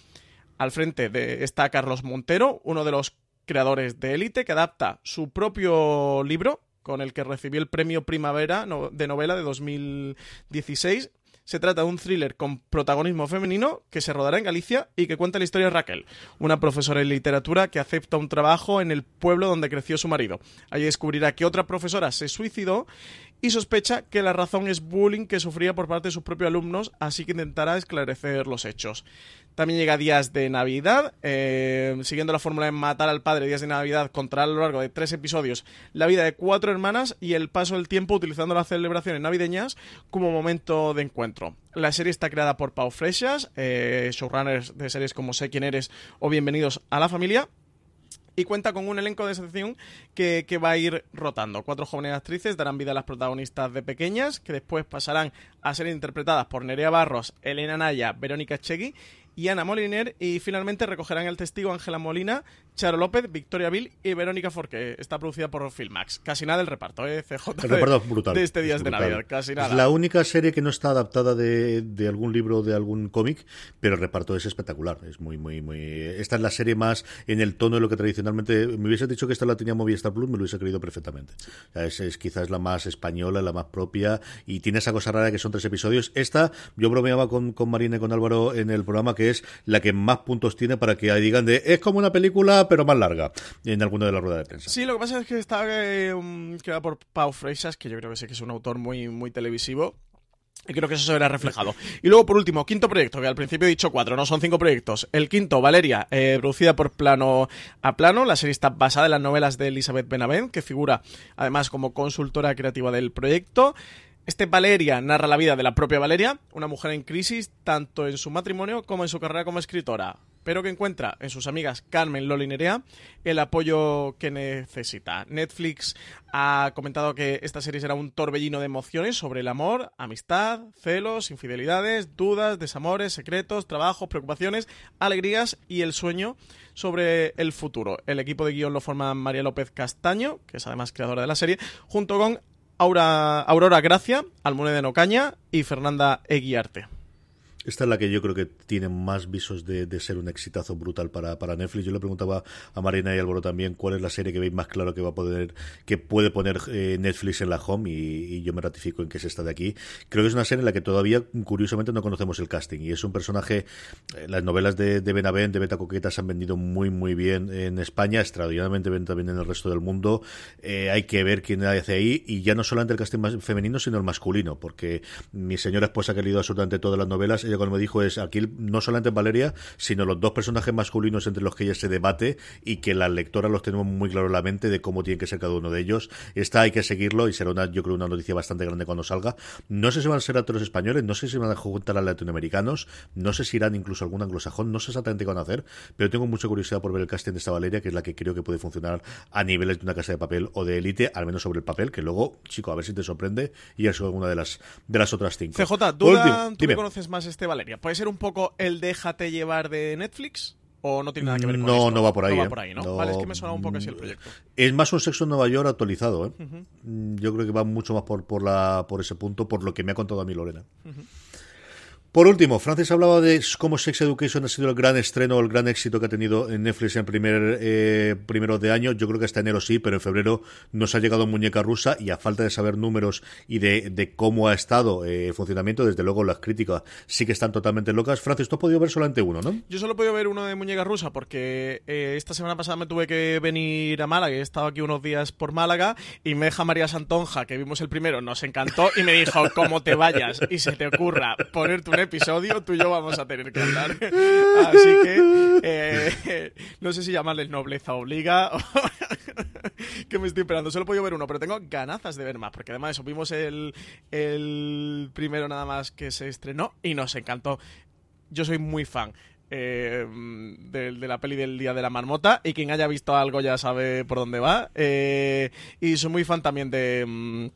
Al frente de, está Carlos Montero, uno de los creadores de Élite, que adapta su propio libro, con el que recibió el premio Primavera de novela de 2016. Se trata de un thriller con protagonismo femenino que se rodará en Galicia y que cuenta la historia de Raquel, una profesora de literatura que acepta un trabajo en el pueblo donde creció su marido. Allí descubrirá que otra profesora se suicidó y sospecha que la razón es bullying que sufría por parte de sus propios alumnos, así que intentará esclarecer los hechos. También llega Días de Navidad, eh, siguiendo la fórmula de matar al padre Días de Navidad, contra a lo largo de tres episodios la vida de cuatro hermanas y el paso del tiempo utilizando las celebraciones navideñas como momento de encuentro. La serie está creada por Pau Freixas, eh, showrunners de series como Sé quién eres o Bienvenidos a la familia, y cuenta con un elenco de excepción que, que, va a ir rotando. Cuatro jóvenes actrices darán vida a las protagonistas de pequeñas, que después pasarán a ser interpretadas por Nerea Barros, Elena Naya, Verónica Chegui y Ana Moliner. Y finalmente recogerán el testigo Ángela Molina, Charo López, Victoria Bill y Verónica Forqué. Está producida por Filmax. Casi nada el reparto, ¿eh? CJ. El reparto es brutal. De este Días de Navidad, casi nada. Es la única serie que no está adaptada de, de algún libro de algún cómic, pero el reparto es espectacular. Es muy, muy, muy. Esta es la serie más en el tono de lo que tradicionalmente. Me hubiese dicho que esta la tenía Movistar Plus, me lo hubiese creído perfectamente. es, es quizás la más española, la más propia, y tiene esa cosa rara que son tres episodios. Esta, yo bromeaba con, con Marina y con Álvaro en el programa que es la que más puntos tiene para que digan de es como una película pero más larga en alguna de las ruedas de prensa. Sí, lo que pasa es que está eh, creada por Pau Freixas, que yo creo que sí que es un autor muy, muy televisivo. Y creo que eso se verá reflejado. Y luego, por último, quinto proyecto, que al principio he dicho cuatro, no son cinco proyectos. El quinto, Valeria, eh, producida por Plano a Plano. La serie está basada en las novelas de Elizabeth Benavent, que figura además como consultora creativa del proyecto. Este Valeria narra la vida de la propia Valeria, una mujer en crisis tanto en su matrimonio como en su carrera como escritora, pero que encuentra en sus amigas Carmen Loli Nerea el apoyo que necesita. Netflix ha comentado que esta serie será un torbellino de emociones sobre el amor, amistad, celos, infidelidades, dudas, desamores, secretos, trabajos, preocupaciones, alegrías y el sueño sobre el futuro. El equipo de guion lo forma María López Castaño, que es además creadora de la serie, junto con Aura, Aurora Gracia, Almune de Nocaña y Fernanda Eguiarte. Esta es la que yo creo que tiene más visos de, ser un exitazo brutal para, Netflix. Yo le preguntaba a Marina y Álvaro también cuál es la serie que veis más claro que va a poder, que puede poner eh, Netflix en la home y, yo me ratifico en que es esta de aquí. Creo que es una serie en la que todavía, curiosamente, no conocemos el casting y es un personaje. Eh, las novelas de, de Benavent, de Beta Coqueta, se han vendido muy, muy bien en España, extraordinariamente bien también en el resto del mundo. Eh, hay que ver quién hace ahí y ya no solamente el casting femenino, sino el masculino, porque mi señora esposa que ha leído absolutamente todas las novelas, ella cuando me dijo es aquí no solamente Valeria, sino los dos personajes masculinos entre los que ella se debate y que las lectoras los tenemos muy claro en la mente de cómo tiene que ser cada uno de ellos. Está, hay que seguirlo y será una, yo creo, una noticia bastante grande cuando salga. No sé si van a ser actores españoles, no sé si van a juntar a latinoamericanos, no sé si irán incluso algún anglosajón, no sé exactamente qué van a hacer, pero tengo mucha curiosidad por ver el casting de esta Valeria, que es la que creo que puede funcionar a niveles de una casa de papel o de élite, al menos sobre el papel, que luego, chico, a ver si te sorprende y es alguna de las de las otras cinco. CJ, duda, tú conoces más este Valeria. ¿Puede ser un poco el déjate llevar de Netflix? ¿O no tiene nada que ver con no, No, va por ahí. No va por ahí, ¿no? Vale, es que me suena un poco así el proyecto. Es más un sexo en Nueva York actualizado, ¿eh? Yo creo que va mucho más por, por, la, por ese punto, por lo que me ha contado a mí Lorena. Por último, Francis hablaba de cómo Sex Education ha sido el gran estreno, el gran éxito que ha tenido en Netflix en primer eh, primero de año. Yo creo que hasta enero sí, pero en febrero nos ha llegado Muñeca Rusa y a falta de saber números y de, cómo ha estado eh, el funcionamiento, desde luego las críticas sí que están totalmente locas. Francis, tú has podido ver solamente uno, ¿no? Yo solo he podido ver uno de Muñeca Rusa porque eh, esta semana pasada me tuve que venir a Málaga. He estado aquí unos días por Málaga y me deja María Santonja, que vimos el primero, nos encantó y me dijo, como te vayas y se te ocurra poner tu episodio, tú y yo vamos a tener que hablar. Así que eh, no sé si llamarle nobleza obliga que me estoy esperando. Solo he podido ver uno, pero tengo ganazas de ver más, porque además eso, vimos el, el primero nada más que se estrenó y nos encantó. Yo soy muy fan. Eh, de, la peli del Día de la Marmota y quien haya visto algo ya sabe por dónde va eh, y soy muy fan también de mm,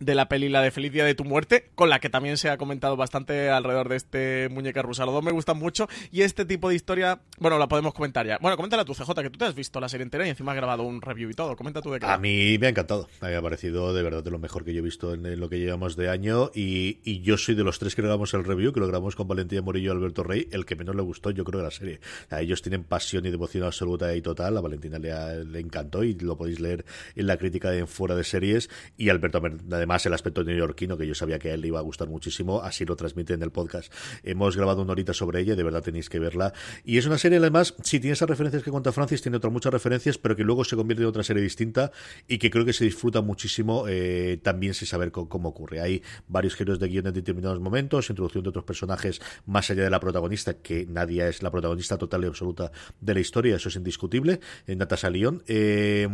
de la peli La de Feliz Día de tu Muerte, con la que también se ha comentado bastante alrededor de este muñeca rusa. Los dos me gustan mucho y este tipo de historia, bueno, la podemos comentar ya. Bueno, coméntala tú, CJ, que tú te has visto la serie entera y encima has grabado un review y todo. Comenta tú de qué. A mí me ha encantado. Me ha parecido de verdad de lo mejor que yo he visto en, lo que llevamos de año y, yo soy de los tres que grabamos el review, que lo grabamos con Valentín Morillo y Alberto Rey, el que menos le gustó, yo creo, de la serie. A ellos tienen pasión y devoción absoluta y total. A Valentina le, le encantó y lo podéis leer en la crítica de Fuera de Series y Alberto, además, el aspecto neoyorquino, que yo sabía que a él le iba a gustar muchísimo, así lo transmite en el podcast. Hemos grabado una horita sobre ella, de verdad tenéis que verla. Y es una serie, además, si tiene esas referencias que cuenta Francis, tiene otras muchas referencias, pero que luego se convierte en otra serie distinta y que creo que se disfruta muchísimo eh, también sin saber cómo, ocurre. Hay varios giros de guion en determinados momentos, introducción de otros personajes más allá de la protagonista, que nadie es la protagonista total y absoluta de la historia, eso es indiscutible, en Natasha Lyon. Eh,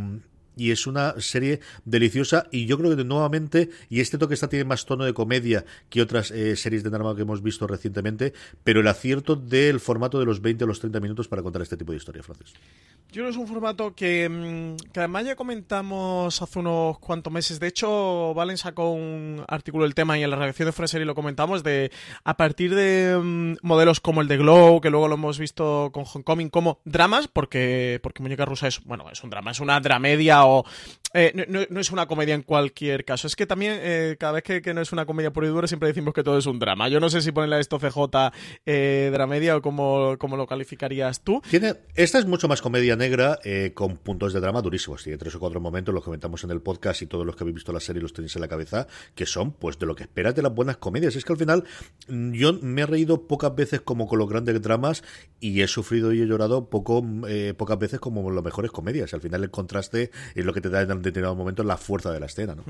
y es una serie deliciosa y yo creo que nuevamente y este toque está tiene más tono de comedia que otras eh, series de drama que hemos visto recientemente pero el acierto del formato de los 20 o los 30 minutos para contar este tipo de historia Francis yo creo que es un formato que, mm, que, además ya comentamos hace unos cuantos meses. De hecho, Valen sacó un artículo del tema y en la redacción de Freser y lo comentamos de a partir de mm, modelos como el de Glow, que luego lo hemos visto con Homecoming, como dramas, porque, porque Muñeca Rusa es, bueno, es un drama, es una dramedia o eh, no, es una comedia en cualquier caso. Es que también, eh, cada vez que, no es una comedia por y dura, siempre decimos que todo es un drama. Yo no sé si ponerle a esto CJ eh, dramedia o cómo, cómo, lo calificarías tú. Tiene, esta es mucho más comedia negra eh, con puntos de drama durísimos. Tiene tres o cuatro momentos, los comentamos en el podcast y todos los que habéis visto la serie los tenéis en la cabeza, que son pues de lo que esperas de las buenas comedias. Es que al final mm, yo me he reído pocas veces como con los grandes dramas y he sufrido y he llorado poco, pocas veces como las mejores comedias. Al final el contraste es lo que te da en determinado momento la fuerza de la escena. ¿no?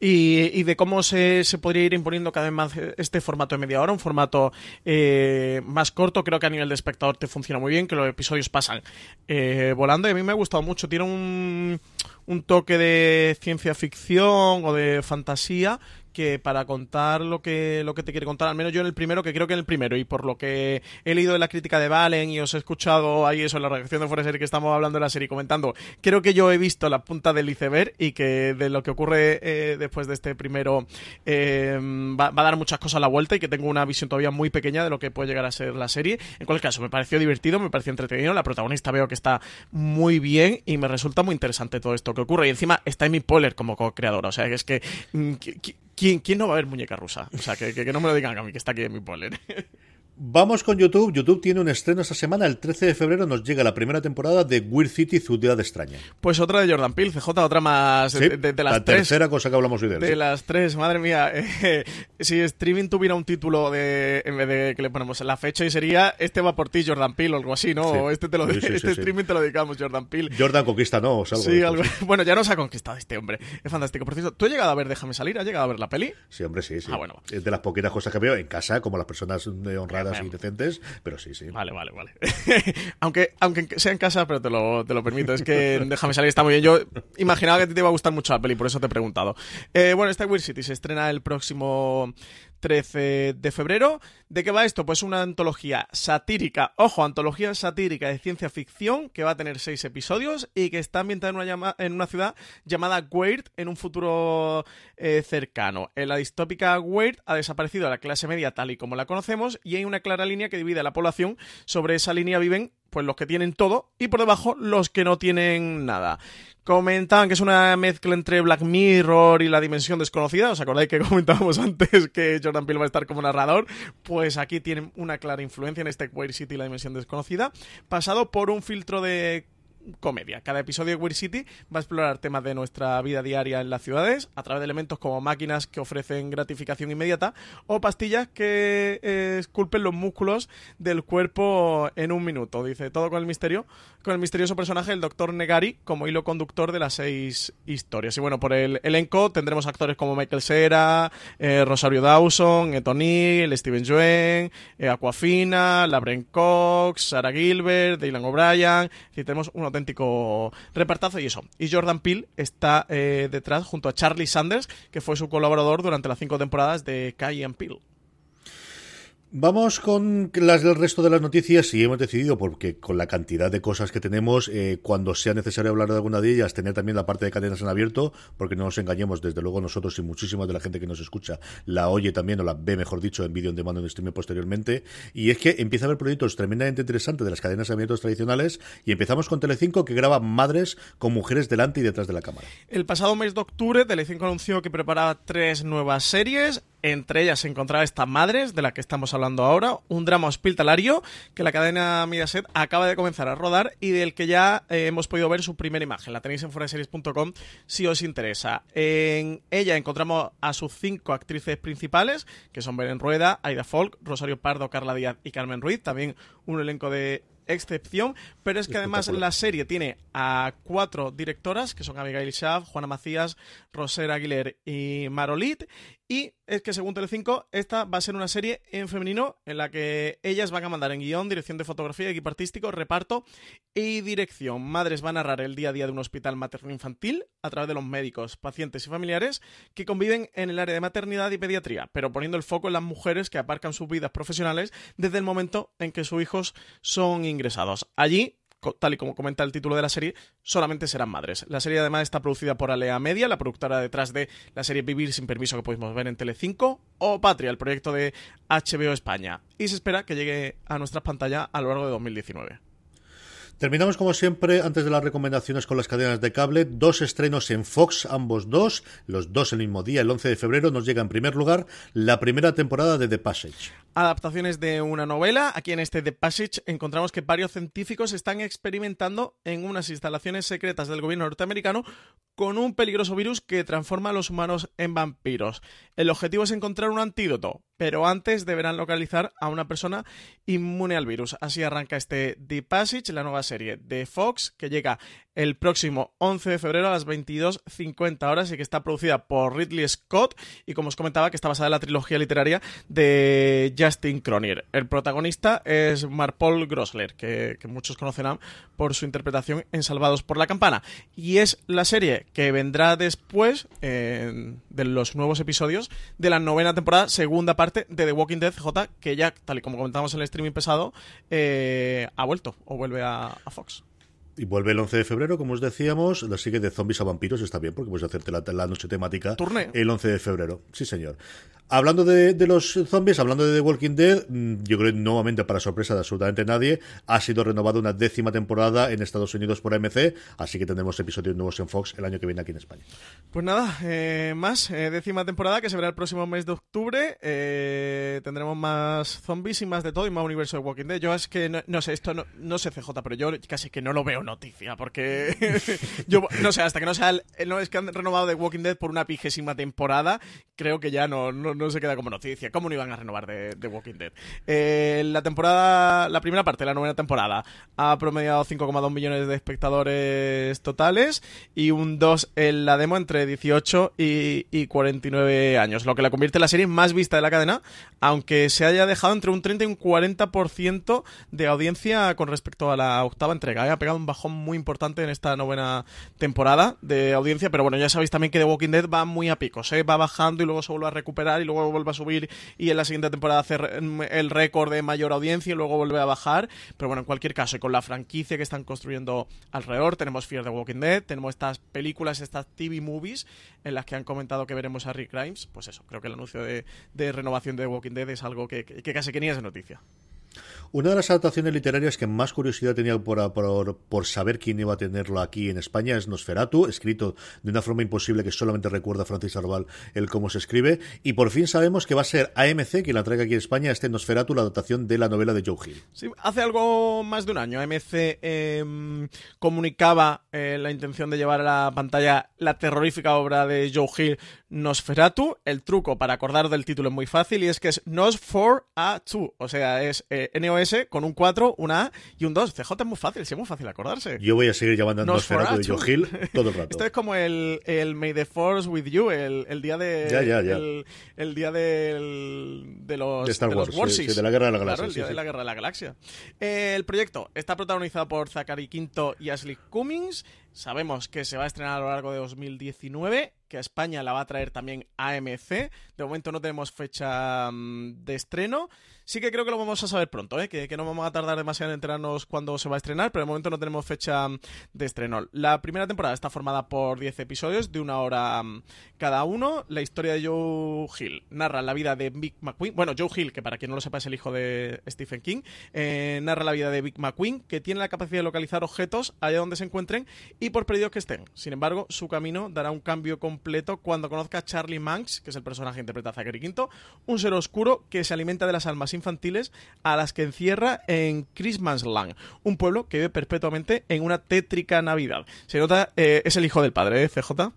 y, de cómo se, se, podría ir imponiendo cada vez más este formato de media hora, un formato eh, más corto, creo que a nivel de espectador te funciona muy bien, que los episodios pasan eh, volando y a mí me ha gustado mucho, tiene un, un toque de ciencia ficción o de fantasía que para contar lo que, lo que te quiere contar, al menos yo en el primero, que creo que en el primero, y por lo que he leído de la crítica de Valen y os he escuchado ahí eso en la reacción de Fuera Serie que estamos hablando de la serie comentando, creo que yo he visto la punta del iceberg y que de lo que ocurre eh, después de este primero eh, va, va, a dar muchas cosas a la vuelta y que tengo una visión todavía muy pequeña de lo que puede llegar a ser la serie. En cualquier caso, me pareció divertido, me pareció entretenido, la protagonista veo que está muy bien y me resulta muy interesante todo esto que ocurre. Y encima está mi Poehler como co-creadora, o sea, que es que... Mm, ¿Quién, ¿Quién no va a ver muñeca rusa? O sea, que, que, no me lo digan a mí, que está aquí mi Poehler. Vamos con YouTube. YouTube tiene un estreno esta semana. El 13 de febrero nos llega la primera temporada de Weird City, Ciudad Extraña. Pues otra de Jordan Peele, CJ, otra más ¿Sí? de, de, de, las la tres. tercera cosa que hablamos hoy de él. De ¿sí? las tres, madre mía. Eh, si streaming tuviera un título de en vez de que le ponemos la fecha y sería este va por ti, Jordan Peele, o algo así, ¿no? Sí. O este te lo este streaming te lo dedicamos, Jordan Peele. Jordan conquista, no, o sea, algo Sí, algo- bueno, ya nos ha conquistado este hombre. Es fantástico. Por cierto, ¿tú has llegado a ver Déjame salir? ¿Has llegado a ver la peli? Sí, hombre, sí, sí. Ah, bueno. Es de las poquitas cosas que veo en casa, como las personas honradas Decentes, pero sí, sí. Vale, vale, vale. aunque, aunque sea en casa, pero te lo, te lo permito. Es que déjame salir, está muy bien. Yo imaginaba que te iba a gustar mucho la peli, por eso te he preguntado. Eh, bueno, esta Weird City se estrena el próximo 13 de febrero. ¿De qué va esto? Pues una antología satírica, ojo, antología satírica de ciencia ficción que va a tener seis episodios y que está ambientada en una, en una ciudad llamada Weird en un futuro eh, cercano. En la distópica Weird ha desaparecido la clase media tal y como la conocemos y hay una clara línea que divide a la población. Sobre esa línea viven pues los que tienen todo y por debajo los que no tienen nada. Comentaban que es una mezcla entre Black Mirror y la dimensión desconocida. ¿Os acordáis que comentábamos antes que Jordan Peele va a estar como narrador? Pues aquí tienen una clara influencia en este Weird City y la dimensión desconocida, pasado por un filtro de comedia. Cada episodio de Weird City va a explorar temas de nuestra vida diaria en las ciudades a través de elementos como máquinas que ofrecen gratificación inmediata o pastillas que eh, esculpen los músculos del cuerpo en un minuto. Dice todo con el misterio, con el misterioso personaje del Dr. Negari como hilo conductor de las seis historias. Y bueno, por el elenco tendremos actores como Michael Cera, eh, Rosario Dawson, Ed O'Neill, Steven Yeun, eh, Aquafina, Labren Cox, Sarah Gilbert, Dylan O'Brien. Tenemos un auténtico repartazo y eso. Y Jordan Peele está eh, detrás junto a Charlie Sanders, que fue su colaborador durante las cinco temporadas de Kai and Peele. Vamos con las del resto de las noticias y hemos decidido, porque con la cantidad de cosas que tenemos, eh, cuando sea necesario hablar de alguna de ellas, tener también la parte de cadenas en abierto, porque no nos engañemos, desde luego nosotros y muchísima de la gente que nos escucha la oye también o la ve, mejor dicho, en vídeo en demanda en streaming posteriormente. Y es que empieza a haber proyectos tremendamente interesantes de las cadenas abiertas tradicionales y empezamos con Telecinco que graba madres con mujeres delante y detrás de la cámara. El pasado mes de octubre, Telecinco anunció que preparaba tres nuevas series. Entre ellas se encontraba esta Madres, de la que estamos hablando ahora, un drama hospitalario que la cadena Mediaset acaba de comenzar a rodar y del que ya eh, hemos podido ver su primera imagen. La tenéis en foraseries.com si os interesa. En ella encontramos a sus cinco actrices principales, que son Belén Rueda, Aida Folk, Rosario Pardo, Carla Díaz y Carmen Ruiz. También un elenco de excepción, pero es que además la serie tiene a cuatro directoras, que son Abigail Schaaf, Juana Macías, Rosera Aguilera y Marolit, y es que según Telecinco, esta va a ser una serie en femenino en la que ellas van a mandar en guion, dirección de fotografía, equipo artístico, reparto y dirección. Madres va a narrar el día a día de un hospital materno-infantil a través de los médicos, pacientes y familiares que conviven en el área de maternidad y pediatría, pero poniendo el foco en las mujeres que aparcan sus vidas profesionales desde el momento en que sus hijos son ingresados. Allí tal y como comenta el título de la serie, solamente serán madres. La serie además está producida por Alea Media, la productora detrás de la serie Vivir sin permiso que pudimos ver en Telecinco, o Patria, el proyecto de HBO España. Y se espera que llegue a nuestras pantallas a lo largo de 2019. Terminamos como siempre, antes de las recomendaciones con las cadenas de cable, dos estrenos en Fox, ambos dos, los dos el mismo día, el 11 de febrero, nos llega en primer lugar la primera temporada de The Passage. Adaptaciones de una novela. Aquí en este The Passage encontramos que varios científicos están experimentando en unas instalaciones secretas del gobierno norteamericano con un peligroso virus que transforma a los humanos en vampiros. El objetivo es encontrar un antídoto, pero antes deberán localizar a una persona inmune al virus. Así arranca este The Passage, la nueva serie de Fox, que llega el próximo 11 de febrero a las 22.50 horas y que está producida por Ridley Scott y como os comentaba que está basada en la trilogía literaria de Justin Cronier. El protagonista es Marpol Grossler, que, muchos conocerán por su interpretación en Salvados por la Campana. Y es la serie que vendrá después de los nuevos episodios de la novena temporada, segunda parte de The Walking Dead J, que ya, tal y como comentábamos en el streaming pesado, eh, ha vuelto o vuelve a Fox. Y vuelve el 11 de febrero, como os decíamos. La sigue de zombies a vampiros está bien, porque puedes hacerte la, la noche temática Turné. el 11 de febrero. Sí, señor. Hablando de, de, los zombies, hablando de The Walking Dead, mm, yo creo que nuevamente, para sorpresa de absolutamente nadie, ha sido renovada una décima temporada en Estados Unidos por AMC, así que tendremos episodios nuevos en Fox el año que viene aquí en España. Pues nada, eh, más, eh, décima temporada que se verá el próximo mes de octubre. Eh, tendremos más zombies y más de todo y más universo de Walking Dead. Yo es que, no, no sé, esto no, no, sé CJ, pero yo casi que no lo veo noticia, porque yo, no sé, hasta que no sea, el, no es que han renovado The Walking Dead por una pigésima temporada, creo que ya no, no no se queda como noticia. ¿Cómo no iban a renovar de Walking Dead? Eh, la temporada, la primera parte, la novena temporada, ha promediado 5,2 millones de espectadores totales y un 2 en la demo entre 18 y, y, 49 años, lo que la convierte en la serie más vista de la cadena, aunque se haya dejado entre un 30 y un 40% de audiencia con respecto a la octava entrega. ¿eh? Ha pegado un muy importante en esta novena temporada de audiencia, pero bueno, ya sabéis también que The Walking Dead va muy a picos, ¿eh? va bajando y luego se vuelve a recuperar y luego vuelve a subir y en la siguiente temporada hacer el récord de mayor audiencia y luego vuelve a bajar. Pero bueno, en cualquier caso, con la franquicia que están construyendo alrededor, tenemos Fear the Walking Dead, tenemos estas películas, estas TV movies en las que han comentado que veremos a Rick Grimes. Pues eso, creo que el anuncio de, de renovación de The Walking Dead es algo que, que, que casi que ni es noticia. Una de las adaptaciones literarias que más curiosidad tenía por, saber quién iba a tenerlo aquí en España es Nosferatu, escrito de una forma imposible que solamente recuerda a Francis Arbal el cómo se escribe. Y por fin sabemos que va a ser AMC quien la traiga aquí en España, este Nosferatu, la adaptación de la novela de Joe Hill. Sí, hace algo más de un año AMC eh, comunicaba la intención de llevar a la pantalla la terrorífica obra de Joe Hill, Nosferatu. El truco para acordar del título es muy fácil y es que es Nos for a 2, o sea, es eh, NOS con un 4, una A y un 2. CJ es muy fácil, sí es muy fácil acordarse. Yo voy a seguir llamando a Nosferatu de Joe Hill todo el rato. Esto es como el, el May the Force with You, el, el día de. Ya, ya, ya. El, el día del, de los, de Star de Wars, los Warsis. sí, sí, de la Guerra de la Galaxia. Claro, el día de la Guerra de la Galaxia. Eh, el proyecto está protagonizado por Zachary Quinto y Ashley Cummings. Sabemos que se va a estrenar a lo largo de 2019, que a España la va a traer también AMC. De momento no tenemos fecha um, de estreno. Sí que creo que lo vamos a saber pronto, ¿eh? que, no vamos a tardar demasiado en enterarnos cuándo se va a estrenar, pero de momento no tenemos fecha de estreno. La primera temporada está formada por 10 episodios de una hora um, cada uno. La historia de Joe Hill narra la vida de Vic McQueen. Bueno, Joe Hill, que para quien no lo sepa es el hijo de Stephen King, eh, narra la vida de Vic McQueen, que tiene la capacidad de localizar objetos allá donde se encuentren y por perdidos que estén. Sin embargo, su camino dará un cambio completo cuando conozca a Charlie Manx, que es el personaje que interpreta a Zachary Quinto, un ser oscuro que se alimenta de las almas infantiles a las que encierra en Christmas Land, un pueblo que vive perpetuamente en una tétrica Navidad. Se nota, eh, es el hijo del padre, ¿eh, CJ?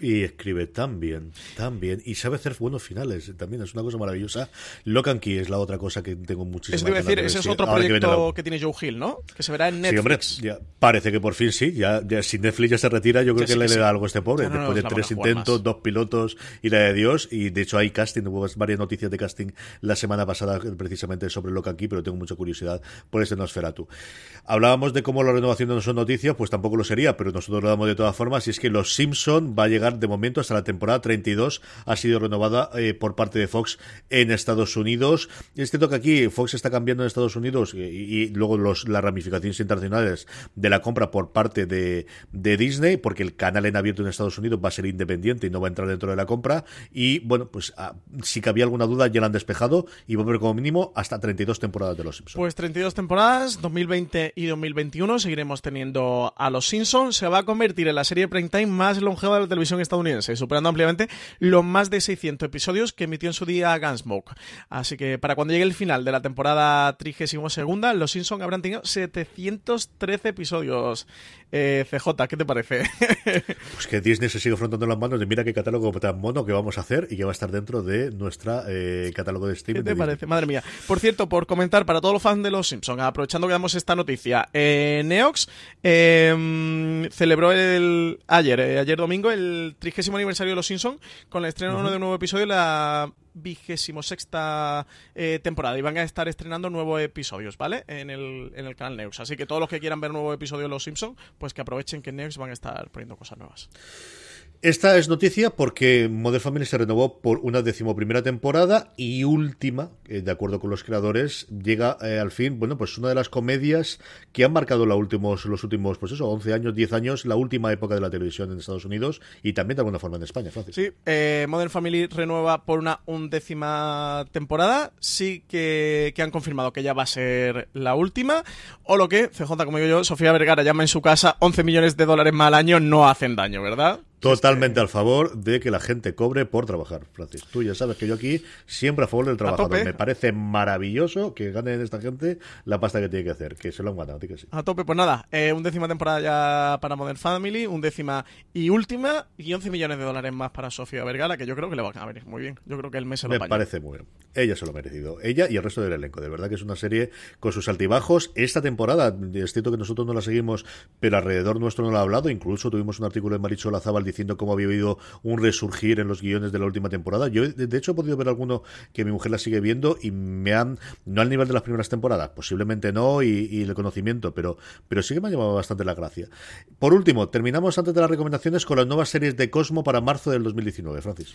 Y escribe tan bien, tan bien. Y sabe hacer buenos finales. También es una cosa maravillosa. Lock and Key es la otra cosa que tengo muchísimo Eso te iba a decir, ese es otro proyecto que, que, tiene Joe Hill, ¿no? Que se verá en Netflix. Sí, hombre, ya parece que por fin sí. Ya, ya si Netflix ya se retira, yo creo ya que le sí. da algo a este pobre. No, no, Después no, de tres intentos, dos pilotos y la de Dios. Y de hecho hay casting, hubo varias noticias de casting la semana pasada precisamente sobre Lock and Key, pero tengo mucha curiosidad por este Nosferatu. Hablábamos de cómo la renovación no son noticias, pues tampoco lo sería, pero nosotros lo damos de todas formas. Y es que Los Simpson va a llegar de momento hasta la temporada 32 ha sido renovada eh, por parte de Fox en Estados Unidos. Es cierto que aquí Fox está cambiando en Estados Unidos y, y luego las ramificaciones internacionales de la compra por parte de, Disney, porque el canal en abierto en Estados Unidos va a ser independiente y no va a entrar dentro de la compra. Y bueno, pues ah, si que había alguna duda ya la han despejado y va a haber como mínimo hasta 32 temporadas de Los Simpsons. Pues 32 temporadas, 2020 y 2021 seguiremos teniendo a Los Simpsons. Se va a convertir en la serie prime time más longeva de la televisión estadounidense, superando ampliamente los más de 600 episodios que emitió en su día Gunsmoke. Así que para cuando llegue el final de la temporada 32, Los Simpsons habrán tenido 713 episodios. Eh, CJ, ¿qué te parece? pues que Disney se sigue frotando las manos de mira qué catálogo tan mono que vamos a hacer y que va a estar dentro de nuestra eh, catálogo de Steam. ¿Qué te de parece? Madre mía. Por cierto, por comentar para todos los fans de Los Simpsons, aprovechando que damos esta noticia, eh, Neox celebró el ayer, ayer domingo, el el trigésimo aniversario de Los Simpsons con el estreno de un nuevo episodio la vigésimo sexta eh, temporada y van a estar estrenando nuevos episodios, ¿vale? En el, en el canal Neux. Así que todos los que quieran ver nuevos episodios de Los Simpsons, pues que aprovechen que en Neux van a estar poniendo cosas nuevas. Esta es noticia porque Modern Family se renovó por una decimoprimera temporada y última, eh, de acuerdo con los creadores, llega eh, al fin, bueno, pues una de las comedias que han marcado los últimos, los últimos, pues eso, 11 años, 10 años, la última época de la televisión en Estados Unidos y también de alguna forma en España, Francis. Sí, eh, Modern Family renueva por una undécima temporada, sí que, que han confirmado que ya va a ser la última, o lo que, CJ, como digo yo, Sofía Vergara llama en su casa 11 millones de dólares más al año no hacen daño, ¿verdad? Totalmente al favor de que la gente cobre por trabajar, Francis. Tú ya sabes que yo aquí siempre a favor del trabajador. Me parece maravilloso que ganen esta gente la pasta que tiene que hacer, que se lo han ganado, que sí. A tope, pues nada, eh, un décima temporada ya para Modern Family, un décima y última, y 11 millones de dólares más para Sofía Vergara, que yo creo que le va a venir muy bien. Yo creo que el mes se lo Me parece muy bien. Ella se lo ha merecido. Ella y el resto del elenco. De verdad que es una serie con sus altibajos. Esta temporada, es cierto que nosotros no la seguimos, pero alrededor nuestro no la ha hablado. Incluso tuvimos un artículo en Maricho Lazabal diciendo cómo había habido un resurgir en los guiones de la última temporada. Yo, de hecho, he podido ver alguno que mi mujer la sigue viendo y me han, no al nivel de las primeras temporadas, posiblemente no, y, el conocimiento, pero, pero sí que me ha llamado bastante la gracia. Por último, terminamos antes de las recomendaciones con las nuevas series de Cosmo para marzo del 2019, Francis.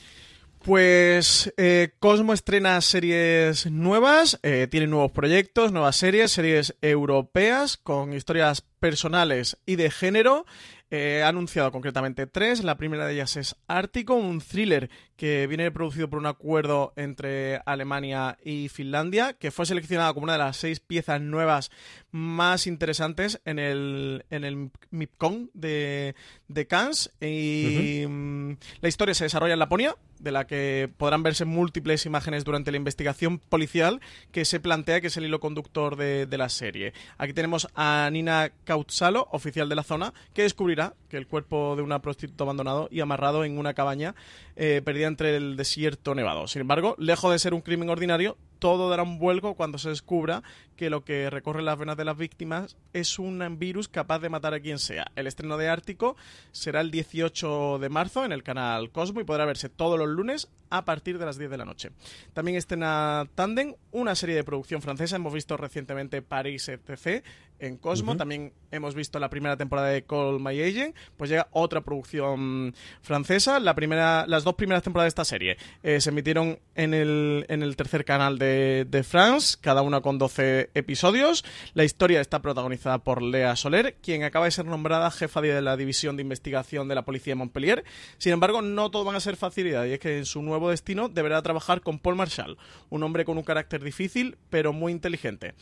Pues eh, Cosmo estrena series nuevas, eh, tiene nuevos proyectos, nuevas series, series europeas con historias personales y de género. Eh, ha anunciado concretamente tres. La primera de ellas es Ártico, un thriller que viene producido por un acuerdo entre Alemania y Finlandia, que fue seleccionado como una de las seis piezas nuevas más interesantes en el, en el MIPCON de, de Cannes. Y mm, la historia se desarrolla en Laponia, de la que podrán verse múltiples imágenes durante la investigación policial que se plantea que es el hilo conductor de, de la serie. Aquí tenemos a Nina Kautsalo, oficial de la zona, que descubrirá que el cuerpo de una prostituta abandonado y amarrado en una cabaña eh, perdida entre el desierto nevado. Sin embargo, lejos de ser un crimen ordinario, todo dará un vuelco cuando se descubra que lo que recorre las venas de las víctimas es un virus capaz de matar a quien sea. El estreno de Ártico será el 18 de marzo en el canal Cosmo y podrá verse todos los lunes a partir de las 10 de la noche. También estrena Tandem, una serie de producción francesa. Hemos visto recientemente Paris etc. en Cosmo. También hemos visto la primera temporada de Call My Agent. Pues llega otra producción francesa. La primera, las dos primeras temporadas de esta serie eh, se emitieron en el, en el tercer canal de, de France, cada una con 12 episodios. La historia está protagonizada por Lea Soler, quien acaba de ser nombrada jefa de la división de investigación de la policía de Montpellier. Sin embargo, no todo van a ser facilidad y es que en su nuevo destino deberá trabajar con Paul Marshall, un hombre con un carácter difícil pero muy inteligente.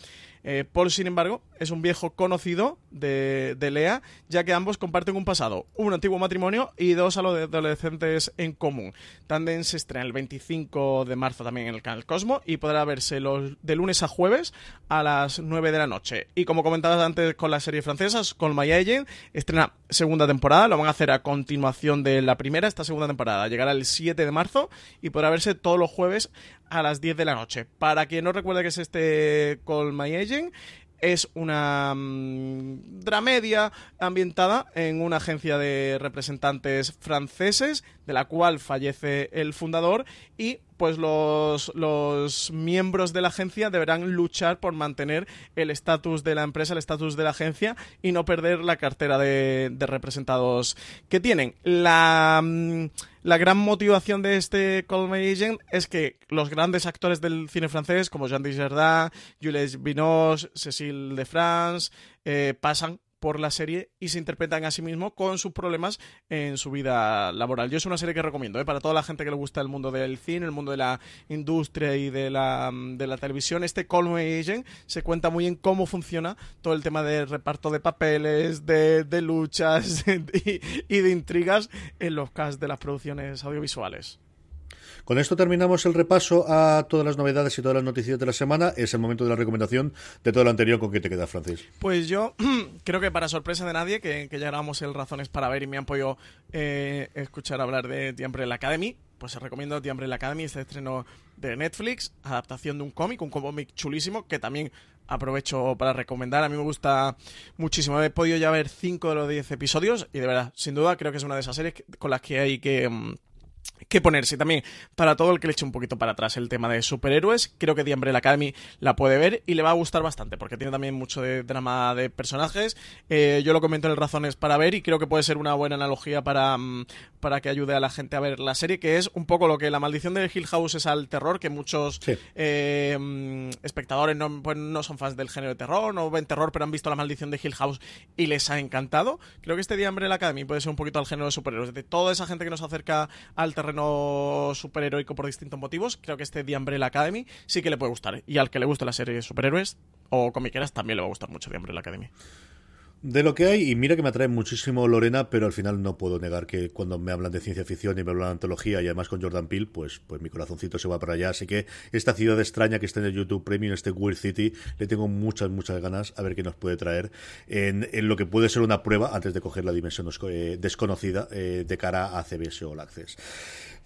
Eh, Paul, sin embargo, es un viejo conocido de, Lea, ya que ambos comparten un pasado, un antiguo matrimonio y dos adolescentes en común. Tandem se estrena el 25 de marzo también en el canal Cosmo y podrá verse los, de lunes a jueves a las 9 de la noche. Y como comentabas antes con las series francesas, con My Agent, estrena segunda temporada, lo van a hacer a continuación de la primera, esta segunda temporada. Llegará el 7 de marzo y podrá verse todos los jueves a las 10 de la noche. Para quien no recuerde que es este Call My Agent, es una mm, dramedia ambientada en una agencia de representantes franceses, de la cual fallece el fundador y pues los, los miembros de la agencia deberán luchar por mantener el estatus de la empresa, el estatus de la agencia y no perder la cartera de, representados que tienen. La, mm, la gran motivación de este Call Me Agent es que los grandes actores del cine francés, como Jean Dujardin, Jules Binoche, Cécile de France, eh, pasan por la serie y se interpretan a sí mismos con sus problemas en su vida laboral. Yo es una serie que recomiendo ¿eh? para toda la gente que le gusta el mundo del cine, el mundo de la industria y de la, de la televisión. Este Me Agent se cuenta muy bien cómo funciona todo el tema de reparto de papeles, de, de luchas y, y de intrigas en los casts de las producciones audiovisuales. Con esto terminamos el repaso a todas las novedades y todas las noticias de la semana. Es el momento de la recomendación de todo lo anterior. ¿Con qué te queda, Francis? Pues yo creo que para sorpresa de nadie, que, ya grabamos el Razones para Ver y me han podido eh, escuchar hablar de The Umbrella Academy, pues os recomiendo The Umbrella Academy, este estreno de Netflix, adaptación de un cómic, un cómic chulísimo que también aprovecho para recomendar. A mí me gusta muchísimo. He podido ya ver 5 de los 10 episodios y de verdad, sin duda, creo que es una de esas series con las que hay que mm, que ponerse también para todo el que le eche un poquito para atrás el tema de superhéroes. Creo que The Umbrella Academy la puede ver y le va a gustar bastante porque tiene también mucho de drama de personajes. Eh, yo lo comento en el Razones para ver y creo que puede ser una buena analogía para, mm, para que ayude a la gente a ver la serie, que es un poco lo que la maldición de Hill House es al terror, que muchos eh, mm, espectadores no, pues, no son fans del género de terror, no ven terror, pero han visto la maldición de Hill House y les ha encantado. Creo que este The Umbrella Academy puede ser un poquito al género de superhéroes. De toda esa gente que nos acerca al terreno terreno superheroico por distintos motivos, creo que este The Umbrella Academy sí que le puede gustar. Y al que le guste la serie de superhéroes o comiqueras también le va a gustar mucho The Umbrella Academy de lo que hay, y mira que me atrae muchísimo Lorena, pero al final no puedo negar que cuando me hablan de ciencia ficción y me hablan de antología y además con Jordan Peele, pues, pues mi corazoncito se va para allá. Así que esta ciudad extraña que está en el YouTube Premium, este Weird City, le tengo muchas, muchas ganas a ver qué nos puede traer en, lo que puede ser una prueba antes de coger la dimensión eh, desconocida eh, de cara a CBS All Access.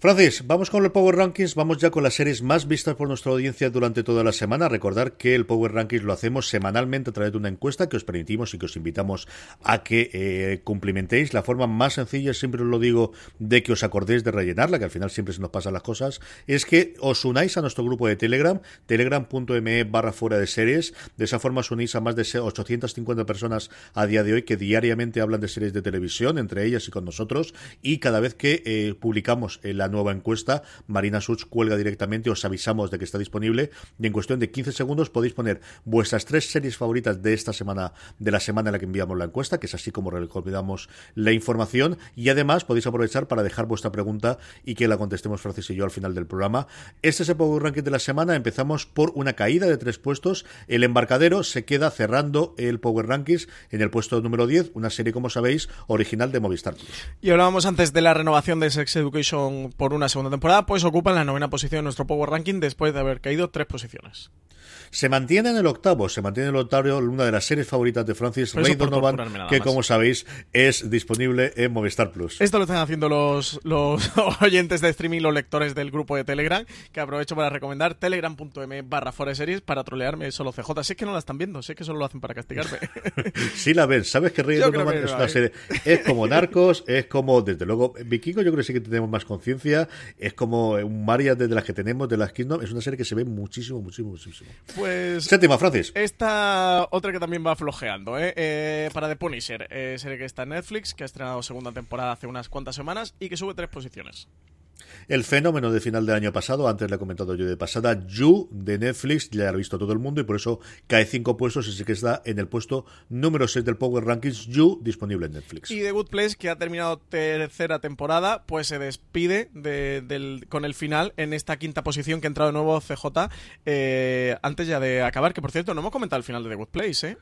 Francis, vamos con el Power Rankings, vamos ya con las series más vistas por nuestra audiencia durante toda la semana. Recordar que el Power Rankings lo hacemos semanalmente a través de una encuesta que os permitimos y que os invitamos a que eh, cumplimentéis. La forma más sencilla, siempre os lo digo, de que os acordéis de rellenarla, que al final siempre se nos pasan las cosas, es que os unáis a nuestro grupo de Telegram, telegram.me barra fuera de series. De esa forma os unís a más de 850 personas a día de hoy que diariamente hablan de series de televisión, entre ellas y con nosotros, y cada vez que eh, publicamos la nueva encuesta. Marina Such cuelga directamente, os avisamos de que está disponible y en cuestión de 15 segundos podéis poner vuestras tres series favoritas de esta semana, de la semana en la que enviamos la encuesta, que es así como recordamos la información y además podéis aprovechar para dejar vuestra pregunta y que la contestemos Francis y yo al final del programa. Este es el Power Ranking de la semana. Empezamos por una caída de tres puestos. El embarcadero se queda cerrando el Power Rankings en el puesto número 10, una serie, como sabéis, original de Movistar Y hablábamos antes de la renovación de Sex Education por una segunda temporada, pues ocupa en la novena posición de nuestro Power Ranking después de haber caído tres posiciones. Se mantiene en el octavo, se mantiene en el octavo una de las series favoritas de Francis Ray Donovan, que como sabéis es disponible en Movistar Plus. Esto lo están haciendo los, los oyentes de streaming, los lectores del grupo de Telegram, que aprovecho para recomendar telegram.m barra series para trolearme solo CJ. Si es que no la están viendo, sé que solo lo hacen para castigarme. sí la ven, sabes que Ray Donovan es una serie, es como Narcos, es como, desde luego, Vikingo yo creo que sí que tenemos más conciencia, es como un Maria de las que tenemos, de las Kingdom, es una serie que se ve muchísimo, muchísimo, muchísimo. Pues. Séptima, Francis. Esta otra que también va flojeando, ¿eh? eh para The Punisher, eh, serie que está en Netflix, que ha estrenado segunda temporada hace unas cuantas semanas y que sube tres posiciones. El fenómeno de final del año pasado, antes le he comentado yo de pasada, You de Netflix, ya lo ha visto todo el mundo y por eso cae cinco puestos y sí que está en el puesto número 6 del Power Rankings, You, disponible en Netflix. Y The Good Place, que ha terminado tercera temporada, pues se despide con el final en esta quinta posición que ha entrado de nuevo CJ eh, antes ya de acabar, que por cierto no hemos comentado el final de The Good Place, ¿eh?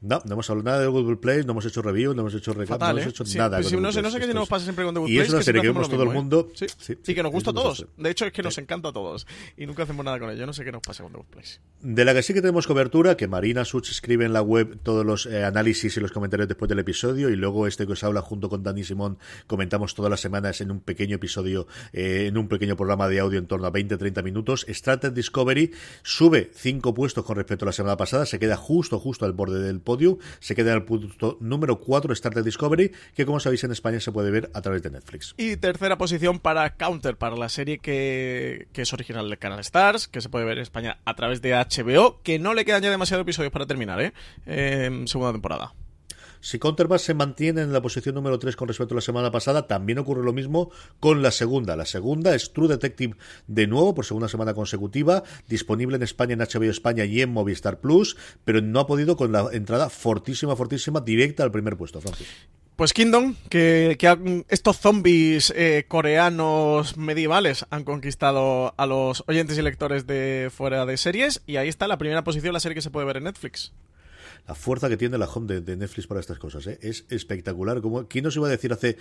No, no hemos hablado nada de Google Play, no hemos hecho review, no hemos hecho recap, no hemos ¿eh? hecho nada. Pues no, sé, no sé qué nos pasa siempre con Google Play. Y es una serie que vemos todo el mundo. ¿eh? Sí, sí, que nos gusta a todos. De hecho, es que nos encanta a todos. Y nunca hacemos nada con ello. No sé qué nos pasa con Google Play. De la que sí que tenemos cobertura, que Marina Such escribe en la web todos los eh, análisis y los comentarios después del episodio. Y luego este que os habla junto con Dani Simón, comentamos todas las semanas en un pequeño episodio, en un pequeño programa de audio en torno a 20-30 minutos. Strategy Discovery sube 5 puestos con respecto a la semana pasada. Se queda justo, justo al borde del podio. Se queda el punto número 4, Star Discovery, que como sabéis en España se puede ver a través de Netflix. Y tercera posición para Counter, para la serie que, es original del canal Stars, que se puede ver en España a través de HBO, que no le quedan ya demasiados episodios para terminar, ¿eh? En segunda temporada. Si Counterbass se mantiene en la posición número 3 con respecto a la semana pasada, también ocurre lo mismo con la segunda. La segunda es True Detective de nuevo por segunda semana consecutiva, disponible en España en HBO España y en Movistar Plus, pero no ha podido con la entrada fortísima, fortísima, directa al primer puesto, Francis. Pues Kingdom, que, estos zombies eh, coreanos medievales han conquistado a los oyentes y lectores de fuera de series, y ahí está la primera posición, la serie que se puede ver en Netflix la fuerza que tiene la home de, Netflix para estas cosas. ¿eh? Es espectacular. Como, ¿Quién nos iba a decir hace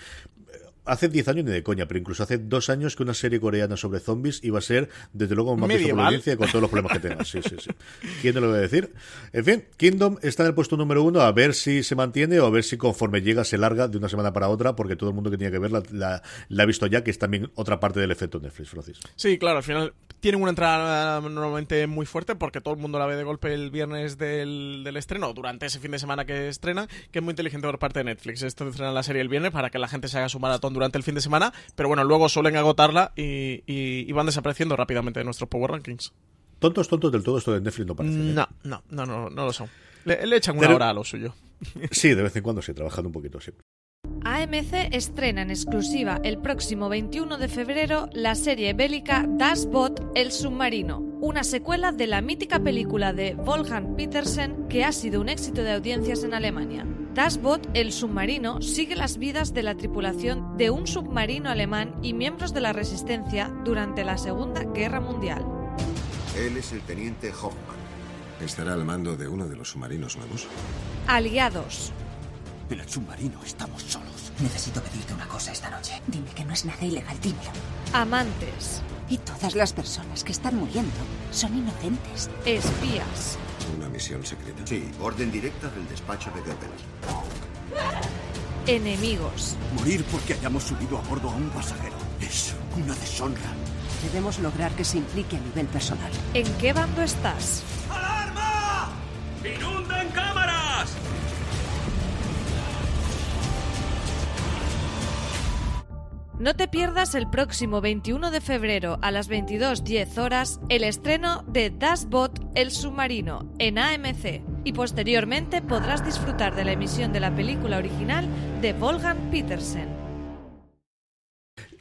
hace 10 años ni de coña, pero incluso hace dos años que una serie coreana sobre zombies iba a ser, desde luego, más violencia con todos los problemas que tenga. Sí, sí, sí. ¿Quién te lo va a decir? En fin, Kingdom está en el puesto número uno, a ver si se mantiene o a ver si conforme llega se larga de una semana para otra, porque todo el mundo que tenía que verla la, ha visto ya, que es también otra parte del efecto Netflix, Francis. Sí, claro, al final tienen una entrada normalmente muy fuerte porque todo el mundo la ve de golpe el viernes del, estreno, durante ese fin de semana que estrena, que es muy inteligente por parte de Netflix. Esto de estrenar la serie el viernes para que la gente se haga su maratón durante el fin de semana, pero bueno, luego suelen agotarla y, van desapareciendo rápidamente de nuestros Power Rankings. Tontos, tontos del todo esto de Netflix no parece. ¿eh? No, no, no, no, no lo son. Le, echan una hora a lo suyo. Sí, de vez en cuando sí, trabajando un poquito, sí. AMC estrena en exclusiva el próximo 21 de febrero la serie bélica Das Boot, el submarino, una secuela de la mítica película de Wolfgang Petersen que ha sido un éxito de audiencias en Alemania. Das Boot, el submarino, sigue las vidas de la tripulación de un submarino alemán y miembros de la resistencia durante la Segunda Guerra Mundial. Él es el teniente Hoffman. ¿Estará al mando de uno de los submarinos nuevos? Aliados. En el submarino estamos solos. Necesito pedirte una cosa esta noche. Dime que no es nada ilegal, dímelo. Amantes. Y todas las personas que están muriendo son inocentes. Espías. ¿Una misión secreta? Sí, orden directa del despacho de Goebbels. Enemigos. Morir porque hayamos subido a bordo a un pasajero es una deshonra. Debemos lograr que se implique a nivel personal. ¿En qué bando estás? ¡Alarma! ¡Inunden cámaras! No te pierdas el próximo 21 de febrero a las 22.10 horas el estreno de Das Boot El Submarino en AMC y posteriormente podrás disfrutar de la emisión de la película original de Wolfgang Petersen.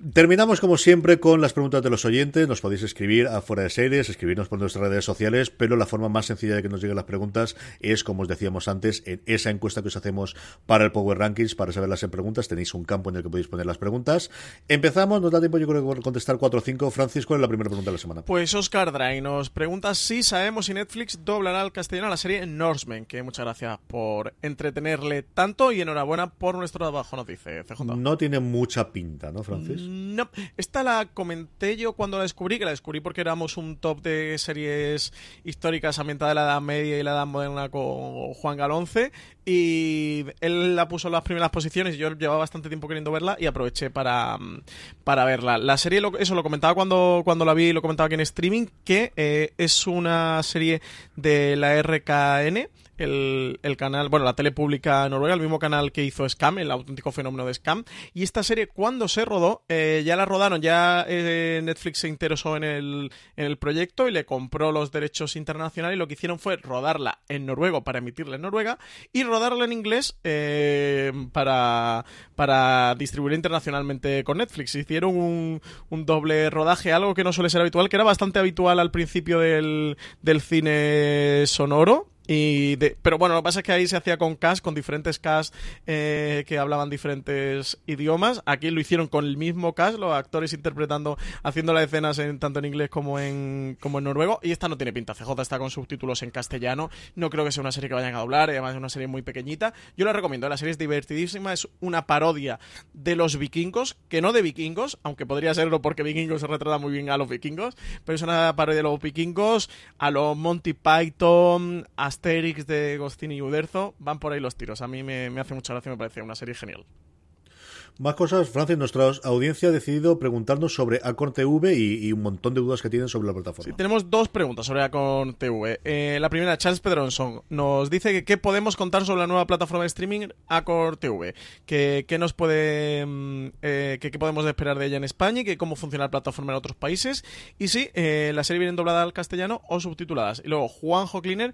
Terminamos como siempre con las preguntas de los oyentes. Nos podéis escribir a fuera de series, escribirnos por nuestras redes sociales, pero la forma más sencilla de que nos lleguen las preguntas es, como os decíamos antes, en esa encuesta que os hacemos para el Power Rankings, para saberlas en preguntas. Tenéis un campo en el que podéis poner las preguntas. Empezamos, nos da tiempo yo creo que contestar 4 o 5. Francisco, ¿cuál es la primera pregunta de la semana? Pues Oscar Dray nos pregunta si sabemos si Netflix doblará al castellano la serie Norseman, que muchas gracias por entretenerle tanto y enhorabuena por nuestro trabajo, nos dice CJ. No tiene mucha pinta, ¿no, Francis? No, esta la comenté yo cuando la descubrí, que la descubrí porque éramos un top de series históricas ambientadas de la Edad Media y la Edad Moderna con Juan Galonce y él la puso en las primeras posiciones y yo llevaba bastante tiempo queriendo verla y aproveché para, para verla. La serie, eso lo comentaba cuando, cuando la vi, lo comentaba aquí en streaming, que eh, es una serie de la RKN el, el, canal, bueno, la tele pública noruega, el mismo canal que hizo Scam, el auténtico fenómeno de Scam. Y esta serie, cuando se rodó, eh, ya la rodaron, ya eh, Netflix se interesó en el, en el proyecto y le compró los derechos internacionales y lo que hicieron fue rodarla en noruego para emitirla en Noruega y rodarla en inglés eh, para, para distribuir internacionalmente con Netflix. Hicieron un, un doble rodaje, algo que no suele ser habitual, que era bastante habitual al principio del, del cine sonoro y pero bueno, lo que pasa es que ahí se hacía con cast, con diferentes cast eh, que hablaban diferentes idiomas. Aquí lo hicieron con el mismo cast, los actores interpretando, haciendo las escenas en, tanto en inglés como en, como en noruego. Y esta no tiene pinta. CJ está con subtítulos en castellano. No creo que sea una serie que vayan a doblar. Además, es una serie muy pequeñita. Yo la recomiendo. La serie es divertidísima. Es una parodia de los vikingos, que no de vikingos, aunque podría serlo porque vikingos se retrata muy bien a los vikingos. Pero es una parodia de los vikingos, a los Monty Python, a Asterix de Gostini y Uderzo, van por ahí los tiros. A mí me, me hace mucha gracia, me parece una serie genial. Más cosas, Francis, nuestra audiencia ha decidido preguntarnos sobre Acorn TV y, un montón de dudas que tienen sobre la plataforma. Sí, tenemos dos preguntas sobre Acorn TV. Eh, la primera, Charles Pedronson, nos dice que qué podemos contar sobre la nueva plataforma de streaming Acorn TV, que qué nos puede, mm, eh, que qué podemos esperar de ella en España y que cómo funciona la plataforma en otros países y si eh, la serie viene doblada al castellano o subtituladas. Y luego Juanjo Cleaner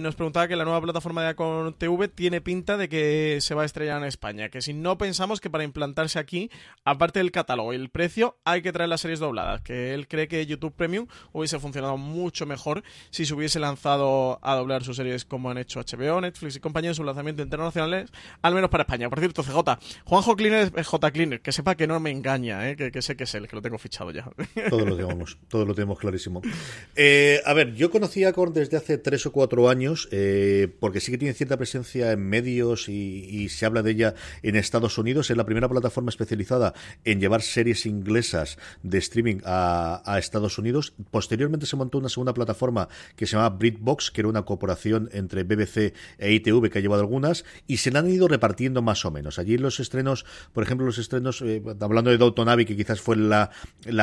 nos preguntaba que la nueva plataforma de Acorn TV tiene pinta de que se va a estrellar en España, que si no pensamos que para implantarse aquí, aparte del catálogo y el precio, hay que traer las series dobladas, que él cree que YouTube Premium hubiese funcionado mucho mejor si se hubiese lanzado a doblar sus series como han hecho HBO, Netflix y compañía en sus lanzamientos internacionales, al menos para España. Por cierto, CJ, Juanjo Cleaner es J Cleaner, que sepa que no me engaña, ¿eh? que, sé que es él, que lo tengo fichado ya. Todo lo tenemos, todo lo tenemos clarísimo. Eh, a ver, yo conocí a Korn desde hace tres o cuatro años, eh, porque sí que tiene cierta presencia en medios y, y, se habla de ella en Estados Unidos. Es la primera plataforma especializada en llevar series inglesas de streaming a, a Estados Unidos. Posteriormente se montó una segunda plataforma que se llamaba BritBox, que era una corporación entre BBC e ITV que ha llevado algunas, y se la han ido repartiendo más o menos. Allí los estrenos, por ejemplo, los estrenos, eh, hablando de Downton Abbey, que quizás fue la,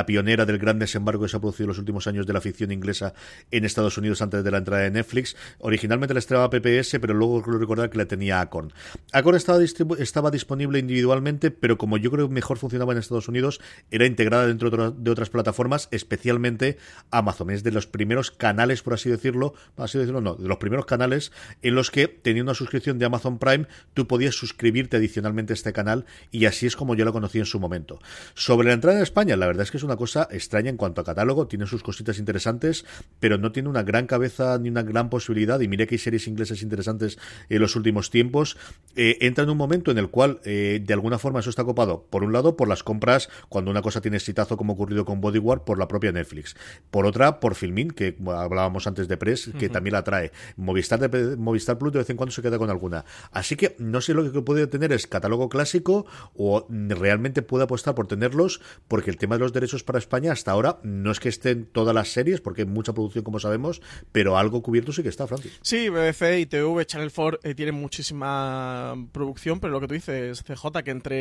pionera del gran desembarco que se ha producido en los últimos años de la ficción inglesa en Estados Unidos antes de la entrada de Netflix. Originalmente la estrenaba PPS, pero luego creo recordar que la tenía Acon. Acon estaba, estaba disponible individualmente, pero como yo creo que mejor funcionaba en Estados Unidos, era integrada dentro de otras plataformas, especialmente Amazon. Es de los primeros canales, por así decirlo, así decirlo, no, de los primeros canales en los que, teniendo una suscripción de Amazon Prime, tú podías suscribirte adicionalmente a este canal y así es como yo lo conocí en su momento. Sobre la entrada en España, la verdad es que es una cosa extraña en cuanto a catálogo, tiene sus cositas interesantes, pero no tiene una gran cabeza ni una gran posibilidad, y mire que hay series inglesas interesantes en los últimos tiempos, eh, entra en un momento en el cual eh, de alguna forma eso está copado, por un lado, por las compras, cuando una cosa tiene exitazo como ocurrido con Bodyguard, por la propia Netflix. Por otra, por Filmin, que hablábamos antes de Press, que también la trae. Movistar, de, Movistar Plus de vez en cuando se queda con alguna. Así que no sé lo que puede tener es catálogo clásico o realmente puede apostar por tenerlos, porque el tema de los derechos para España hasta ahora no es que estén todas las series, porque hay mucha producción como sabemos, pero algo cubierto sí que está, Francis. Sí, BBC y TV, Channel 4 eh, tienen muchísima producción, pero lo que tú dices, CJ, que entre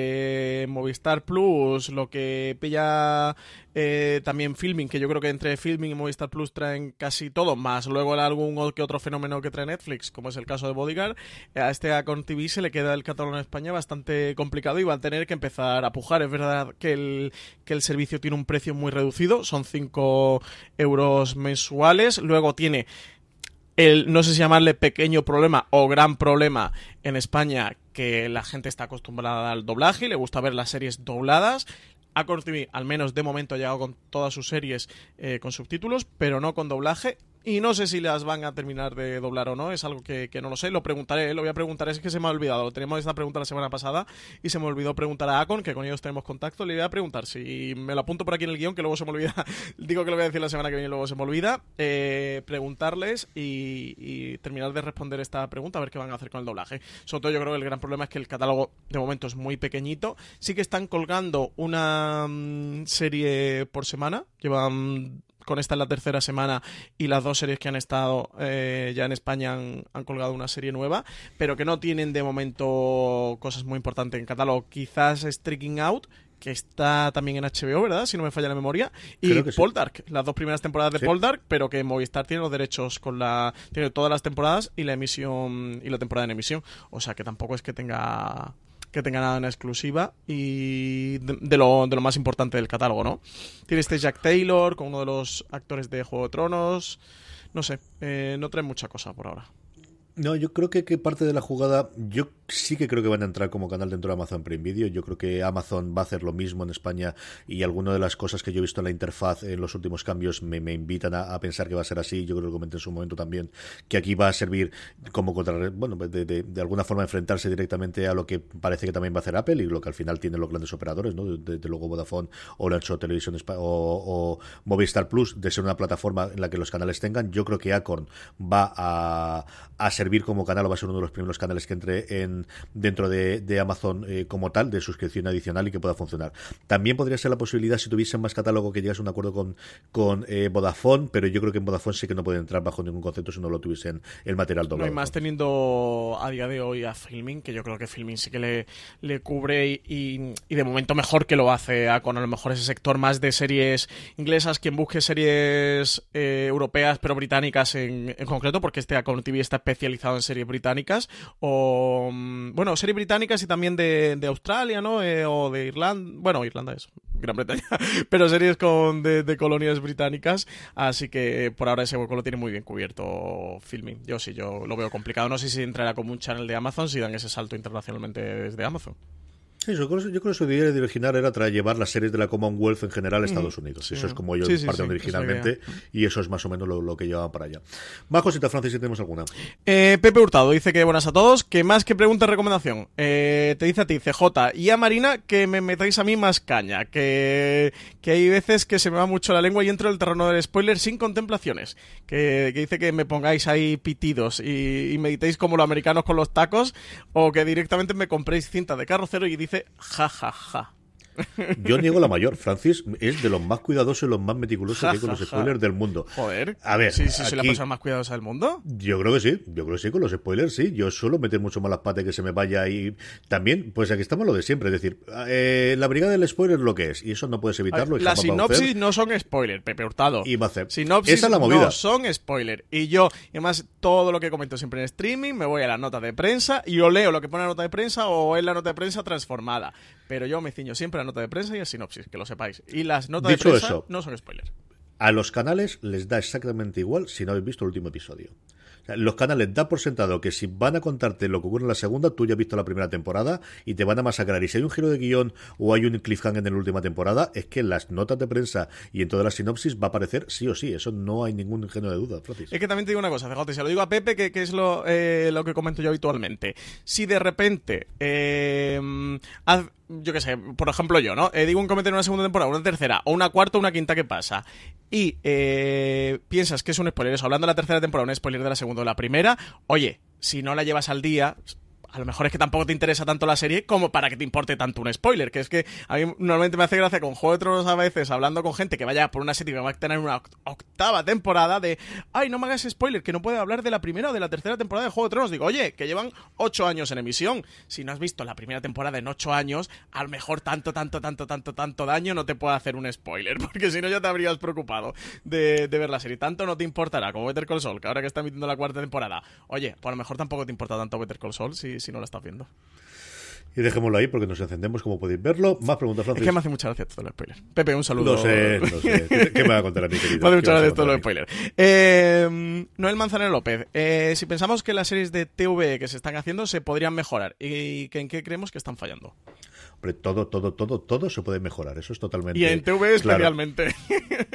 Movistar Plus, lo que pilla eh, también Filming, que yo creo que entre Filming y Movistar Plus traen casi todo, más luego el algún que otro fenómeno que trae Netflix, como es el caso de Bodyguard, a este Acon TV se le queda el catálogo en España bastante complicado y va a tener que empezar a pujar. Es verdad que el, que el servicio tiene un precio muy reducido, son 5 euros mensuales, luego tiene el, no sé si llamarle pequeño problema o gran problema en España, que la gente está acostumbrada al doblaje y le gusta ver las series dobladas. Accord TV, al menos de momento, ha llegado con todas sus series eh, con subtítulos, pero no con doblaje. Y no sé si las van a terminar de doblar o no, es algo que, no lo sé. Lo preguntaré, lo voy a preguntar, es que se me ha olvidado. Teníamos esta pregunta la semana pasada y se me olvidó preguntar a Acon, que con ellos tenemos contacto. Le voy a preguntar si me lo apunto por aquí en el guion, que luego se me olvida. Digo que lo voy a decir la semana que viene y luego se me olvida. Eh, preguntarles y, terminar de responder esta pregunta, a ver qué van a hacer con el doblaje. Sobre todo, yo creo que el gran problema es que el catálogo de momento es muy pequeñito. Sí que están colgando una mm, serie por semana, llevan con esta en la tercera semana y las dos series que han estado eh, ya en España han, colgado una serie nueva, pero que no tienen de momento cosas muy importantes en catálogo. Quizás Streaking Out, que está también en HBO, ¿verdad? Si no me falla la memoria. Y Poldark, las dos primeras temporadas de Poldark, pero que Movistar tiene los derechos con la. Tiene todas las temporadas y la emisión. y la temporada en emisión. O sea que tampoco es que tenga que tenga nada en exclusiva y de, lo, de lo más importante del catálogo, ¿no? Tiene este Jack Taylor con uno de los actores de Juego de Tronos. No sé, eh, no trae mucha cosa por ahora. No, yo creo que, que, parte de la jugada, yo sí que creo que van a entrar como canal dentro de Amazon Prime Video. Yo creo que Amazon va a hacer lo mismo en España y algunas de las cosas que yo he visto en la interfaz en los últimos cambios me, invitan a, pensar que va a ser así. Yo creo que lo comenté en su momento también, que aquí va a servir como contra, bueno, de, de, alguna forma enfrentarse directamente a lo que parece que también va a hacer Apple y lo que al final tienen los grandes operadores, ¿no? Desde luego Vodafone o Lancho Televisión o, o Movistar Plus, de ser una plataforma en la que los canales tengan. Yo creo que Acorn va a, a ser servir como canal va a ser uno de los primeros canales que entre en dentro de, Amazon eh, como tal, de suscripción adicional y que pueda funcionar. También podría ser la posibilidad, si tuviesen más catálogo, que llegase a un acuerdo con, con eh, Vodafone, pero yo creo que en Vodafone sí que no pueden entrar bajo ningún concepto si no lo tuviesen el material doblado. No, y más teniendo a día de hoy a Filming, que yo creo que Filming sí que le, le cubre y, de momento mejor que lo hace a, con a lo mejor ese sector más de series inglesas, quien busque series eh, europeas pero británicas en, en concreto, porque este Acon TV está especializado en series británicas o mm, bueno series británicas y también de, Australia no eh, o de Irlanda bueno Irlanda es Gran Bretaña pero series con de, colonias británicas así que por ahora ese hueco lo tiene muy bien cubierto filming yo sí yo lo veo complicado. No sé si entrará como un channel de Amazon si dan ese salto internacionalmente desde Amazon yo, creo, que su idea original era traer llevar las series de la Commonwealth en general a Estados Unidos. eso es como ellos parten originalmente y eso es más o menos lo, que llevaban para allá. Más cositas, Francis, si tenemos alguna. Eh, Pepe Hurtado dice que buenas a todos, que más que pregunta recomendación. Eh, te dice a ti, CJ, y a Marina que me metáis a mí más caña, que, que hay veces que se me va mucho la lengua y entro en el terreno del spoiler sin contemplaciones. Que, dice que me pongáis ahí pitidos y, y meditéis como los americanos con los tacos o que directamente me compréis cinta de carrocero y dice יפה, חה חה חה. Yo niego la mayor. Francis es de los más cuidadosos y los más meticulosos que con los spoilers del mundo. Joder. A ver, Sí, sí, soy la persona más cuidadosa del mundo. Yo creo que sí, yo creo que sí, con los spoilers sí. Yo suelo meter mucho más las patas que se me vaya y también, pues aquí estamos lo de siempre, es decir, eh, la brigada del spoiler es lo que es y eso no puedes evitarlo. Las sinopsis no son spoiler, Pepe Hurtado. Y va a hacer. Sinopsis Esa es la movida. no son spoiler. Y yo, y además, todo lo que comento siempre en streaming, me voy a la nota de prensa y o leo lo que pone la nota de prensa o es la nota de prensa transformada. Pero yo me ciño siempre a la nota de prensa y a sinopsis, que lo sepáis. Y las notas Dicho de prensa eso. no son spoiler. A los canales les da exactamente igual si no habéis visto el último episodio. Los canales da por sentado que si van a contarte lo que ocurre en la segunda, tú ya has visto la primera temporada y te van a masacrar. Y si hay un giro de guion o hay un cliffhanger en la última temporada, es que en las notas de prensa y en todas las sinopsis va a aparecer sí o sí. Eso no hay ningún ingenio de duda, Francis. Es que también te digo una cosa, CJ, se lo digo a Pepe, que, es lo, eh, lo que comento yo habitualmente. Si de repente, eh, haz- yo qué sé, por ejemplo yo, ¿no? Eh, digo un comentario en una segunda temporada, una tercera, o una cuarta o una quinta que pasa, y eh, piensas que es un spoiler, eso, hablando de la tercera temporada, un spoiler de la segunda o la primera, oye, si no la llevas al día... A lo mejor es que tampoco te interesa tanto la serie como para que te importe tanto un spoiler. Que es que a mí normalmente me hace gracia con Juego de Tronos a veces hablando con gente que vaya por una serie que va a tener una oct- octava temporada de ay, no me hagas spoiler, que no puede hablar de la primera o de la tercera temporada de Juego de Tronos. Digo, oye, que llevan ocho años en emisión. Si no has visto la primera temporada en ocho años, a lo mejor tanto, tanto, tanto, tanto, tanto daño no te puede hacer un spoiler. Porque si no ya te habrías preocupado de, de ver la serie. Tanto no te importará como Better Call Saul, que ahora que está emitiendo la cuarta temporada. Oye, pues a lo mejor tampoco te importa tanto Better Call Saul si, si no la estás viendo. Y dejémoslo ahí porque nos encendemos, como podéis verlo. Más preguntas, Es Francis. que me hace mucha gracia todo el spoiler. Pepe, un saludo. Lo sé, lo sé. ¿Qué, qué me va a contar a mi querido? Me hace ¿Qué mucha gracia todo el mí? spoiler. Eh, Noel Manzanero López. eh, si pensamos que las series de TV que se están haciendo se podrían mejorar, ¿y en qué creemos que están fallando? Hombre, todo, todo, todo, todo se puede mejorar. Eso es totalmente. Y en TV claro. especialmente.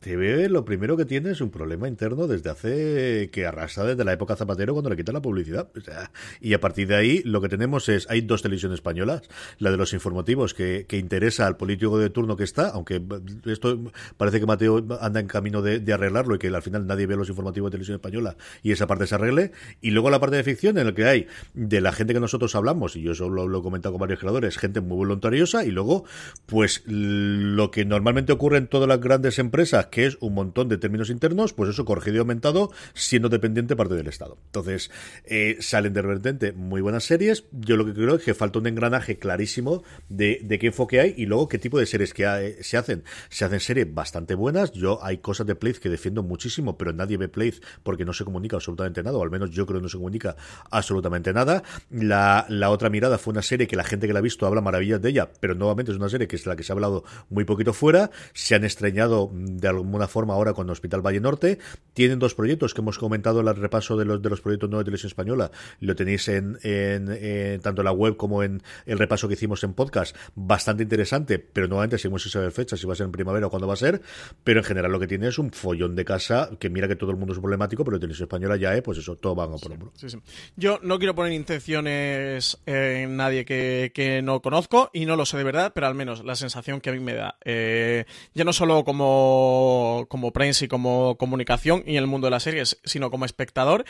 TV lo primero que tiene es un problema interno desde hace que arrasa desde la época Zapatero cuando le quitan la publicidad. O sea, y a partir de ahí lo que tenemos es, hay dos televisiones españolas, la de los informativos que, interesa al político de turno que está, aunque esto parece que Mateo anda en camino de, arreglarlo y que al final nadie ve los informativos de televisión española y esa parte se arregle. Y luego la parte de ficción en la que hay de la gente que nosotros hablamos, y yo eso lo, lo he comentado con varios creadores, gente muy voluntariosa y luego pues lo que normalmente ocurre en todas las grandes empresas, que es un montón de términos internos, pues eso corregido y aumentado, siendo dependiente parte del Estado. Entonces, eh, salen de repente muy buenas series. Yo lo que creo es que falta un engranaje clarísimo de, de qué enfoque hay y luego qué tipo de series que hay- se hacen. Se hacen series bastante buenas. Yo hay cosas de Playz que defiendo muchísimo, pero nadie ve Playz porque no se comunica absolutamente nada, o al menos yo creo que no se comunica absolutamente nada. La, la otra mirada fue una serie que la gente que la ha visto habla maravillas de ella, pero nuevamente es una serie que es la que se ha hablado muy poquito fuera. Se han estreñado mm, de alguna forma ahora con Hospital Valle Norte. Tienen dos proyectos que hemos comentado en el repaso de los, de los proyectos nuevos de televisión española. Lo tenéis en, en, en tanto la web como en el repaso que hicimos en podcast. Bastante interesante, pero nuevamente seguimos sin saber fechas, si va a ser en primavera o cuándo va a ser. Pero en general lo que tiene es un follón de casa que mira que todo el mundo es problemático, pero televisión española ya es, pues eso, todo van a por hombro. Sí, sí. Yo no quiero poner intenciones en nadie que, que no conozco y no lo sé de verdad, pero al menos la sensación que a mí me da, eh, ya no solo como, como prensa y como comunicación y en el mundo de las series, sino como espectador,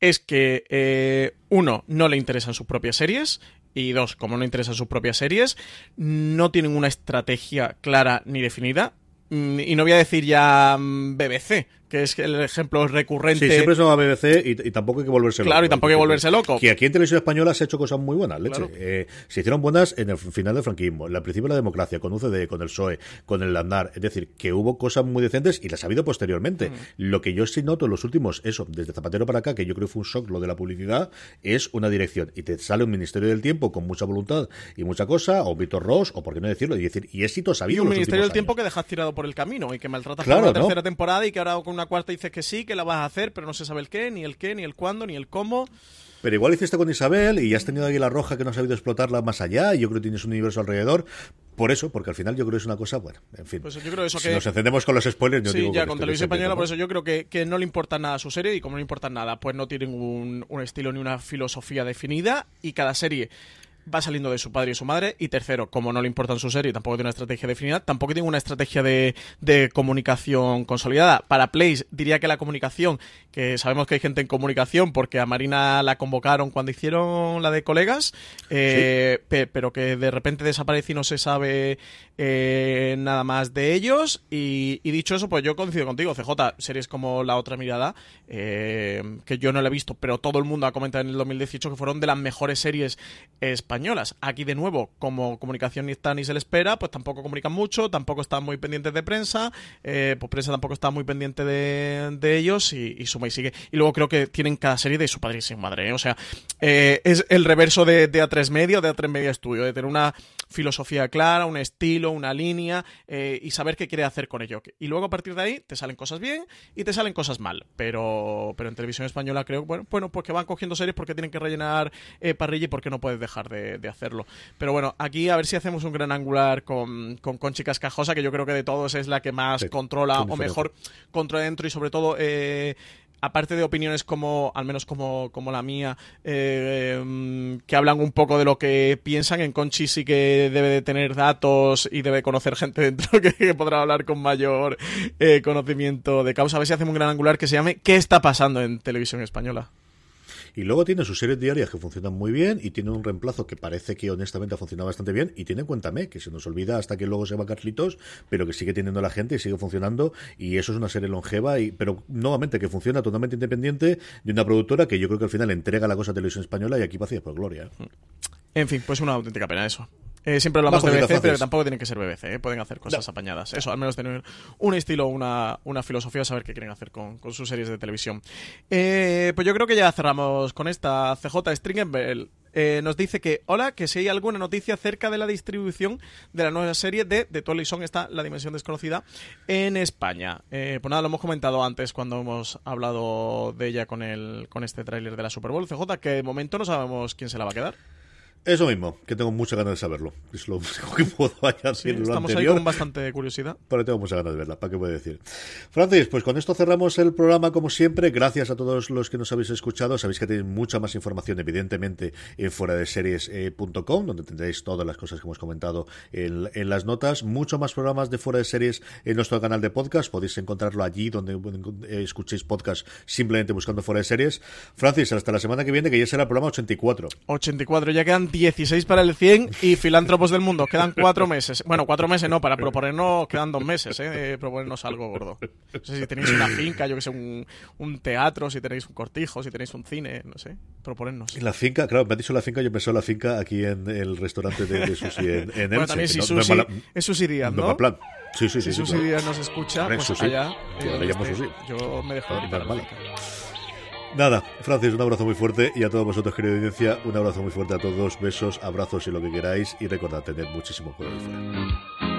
es que eh, uno, no le interesan sus propias series y dos, como no interesan sus propias series, no tienen una estrategia clara ni definida. Mm, Y no voy a decir ya mm, BBC, que es el ejemplo recurrente. Sí, siempre son a BBC y, y tampoco hay que volverse loco. Claro, y tampoco hay que volverse loco. Que aquí en televisión española se ha hecho cosas muy buenas, leche. Claro. Eh, se hicieron buenas en el final del franquismo, en el principio de la democracia, con UCD, con el PSOE, con el Landar. Es decir, que hubo cosas muy decentes y las ha habido posteriormente. Mm. Lo que yo sí noto en los últimos, eso, desde Zapatero para acá, que yo creo que fue un shock lo de la publicidad, es una dirección. Y te sale un Ministerio del Tiempo con mucha voluntad y mucha cosa, o Víctor Ross, o por qué no decirlo, y decir, y éxitos ha Y un Ministerio del Tiempo años. que dejas tirado por el camino y que maltratas Claro, por una ¿no? tercera temporada y que ahora con una cuarta dices que sí, que la vas a hacer, pero no se sabe el qué, ni el qué, ni el cuándo, ni el cómo. Pero igual hiciste con Isabel y has tenido Águila Roja que no has sabido explotarla más allá y yo creo que tienes un universo alrededor. Por eso, porque al final yo creo que es una cosa buena. En fin. Pues yo creo eso si que- nos encendemos con los spoilers, yo sí, digo ya con televisión española, ¿no? por eso yo creo que, que no le importa nada a su serie y como no le importa nada, pues no tienen un, un estilo ni una filosofía definida y cada serie va saliendo de su padre y su madre. Y tercero, como no le importan su serie, tampoco tiene una estrategia definida, tampoco tiene una estrategia de, de comunicación consolidada. Para Place, diría que la comunicación, que sabemos que hay gente en comunicación, porque a Marina la convocaron cuando hicieron la de colegas, eh, pero que de repente desaparece y no se sabe eh, nada más de ellos. Y, dicho eso, pues yo coincido contigo, CJ, series como La Otra Mirada, eh, que yo no la he visto, pero todo el mundo ha comentado en el 2018 que fueron de las mejores series españolas. Aquí, de nuevo, como comunicación ni está ni se le espera, pues tampoco comunican mucho, tampoco están muy pendientes de prensa, eh, pues prensa tampoco está muy pendiente de, ellos y, suma y sigue. Y luego creo que tienen cada serie de su padre y su madre, o sea, es el reverso de, de A3 Media de A3 Media Studio, de tener una filosofía clara, un estilo, una línea eh, y saber qué quiere hacer con ello. Y luego a partir de ahí te salen cosas bien y te salen cosas mal. Pero, pero en televisión española creo bueno, bueno, pues que van cogiendo series porque tienen que rellenar eh, parrilla y porque no puedes dejar de, hacerlo. Pero bueno, aquí a ver si hacemos un gran angular con, con Conchi Cascajosa, que yo creo que de todos es la que más controla o mejor controla dentro y sobre todo eh, aparte de opiniones como, al menos como, como la mía, eh, que hablan un poco de lo que piensan, en Conchi sí que debe de tener datos y debe conocer gente dentro que, podrá hablar con mayor eh, conocimiento de causa. A ver si hacemos un gran angular que se llame ¿Qué está pasando en televisión española? Y luego tiene sus series diarias que funcionan muy bien y tiene un reemplazo que parece que honestamente ha funcionado bastante bien. Y tiene Cuéntame, que se nos olvida hasta que luego se va Carlitos, pero que sigue teniendo la gente y sigue funcionando. Y eso es una serie longeva, y, pero nuevamente que funciona totalmente independiente de una productora que yo creo que al final entrega la cosa a televisión española y aquí vacía por gloria. En fin, pues una auténtica pena eso. Eh, siempre hablamos de BBC, pero tampoco tienen que ser BBC, ¿eh? pueden hacer cosas apañadas. Eso, al menos tener un estilo, una, una filosofía, saber qué quieren hacer con, sus series de televisión. Eh, pues yo creo que ya cerramos con esta. CJ Stringenbell eh, nos dice que, hola, que si hay alguna noticia acerca de la distribución de la nueva serie de The Twilight Zone, está La Dimensión Desconocida, en España. pues nada, lo hemos comentado antes cuando hemos hablado de ella con, el, con este tráiler de la Super Bowl. CJ, que de momento no sabemos quién se la va a quedar. Eso mismo, que tengo muchas ganas de saberlo. Es lo único que puedo añadir Estamos ahí con bastante curiosidad. Pero tengo muchas ganas de verla, ¿para qué voy a decir? Francis, pues con esto cerramos el programa como siempre. Gracias a todos los que nos habéis escuchado. Sabéis que tenéis mucha más información, evidentemente, en fuera de series.com, donde tendréis todas las cosas que hemos comentado en, las notas. Mucho más programas de fuera de series en nuestro canal de podcast. Podéis encontrarlo allí donde eh, escuchéis podcast simplemente buscando fuera de series. Francis, hasta la semana que viene, que ya será el programa 84. 84, ya quedan 16 para el 100 y filántropos del mundo. Quedan cuatro meses. Bueno, cuatro meses no, para proponernos quedan dos meses, ¿eh? proponernos algo gordo. No sé si tenéis una finca, yo que sé, un, un, teatro, si tenéis un cortijo, si tenéis un cine, no sé, proponernos. La finca, claro, me ha dicho la finca, yo pensé la finca aquí en el restaurante de, de Susi en, en Bueno, también si Susi, es Susi Díaz, ¿no? no plan. Sí, sí, si sí. Susi Díaz nos escucha, pues allá. Eh, este, Susi. Yo me dejo ahorita. Nada, Francis, un abrazo muy fuerte y a todos vosotros, querida audiencia, un abrazo muy fuerte a todos, besos, abrazos y lo que queráis y recordad tener muchísimo cuidado fuera.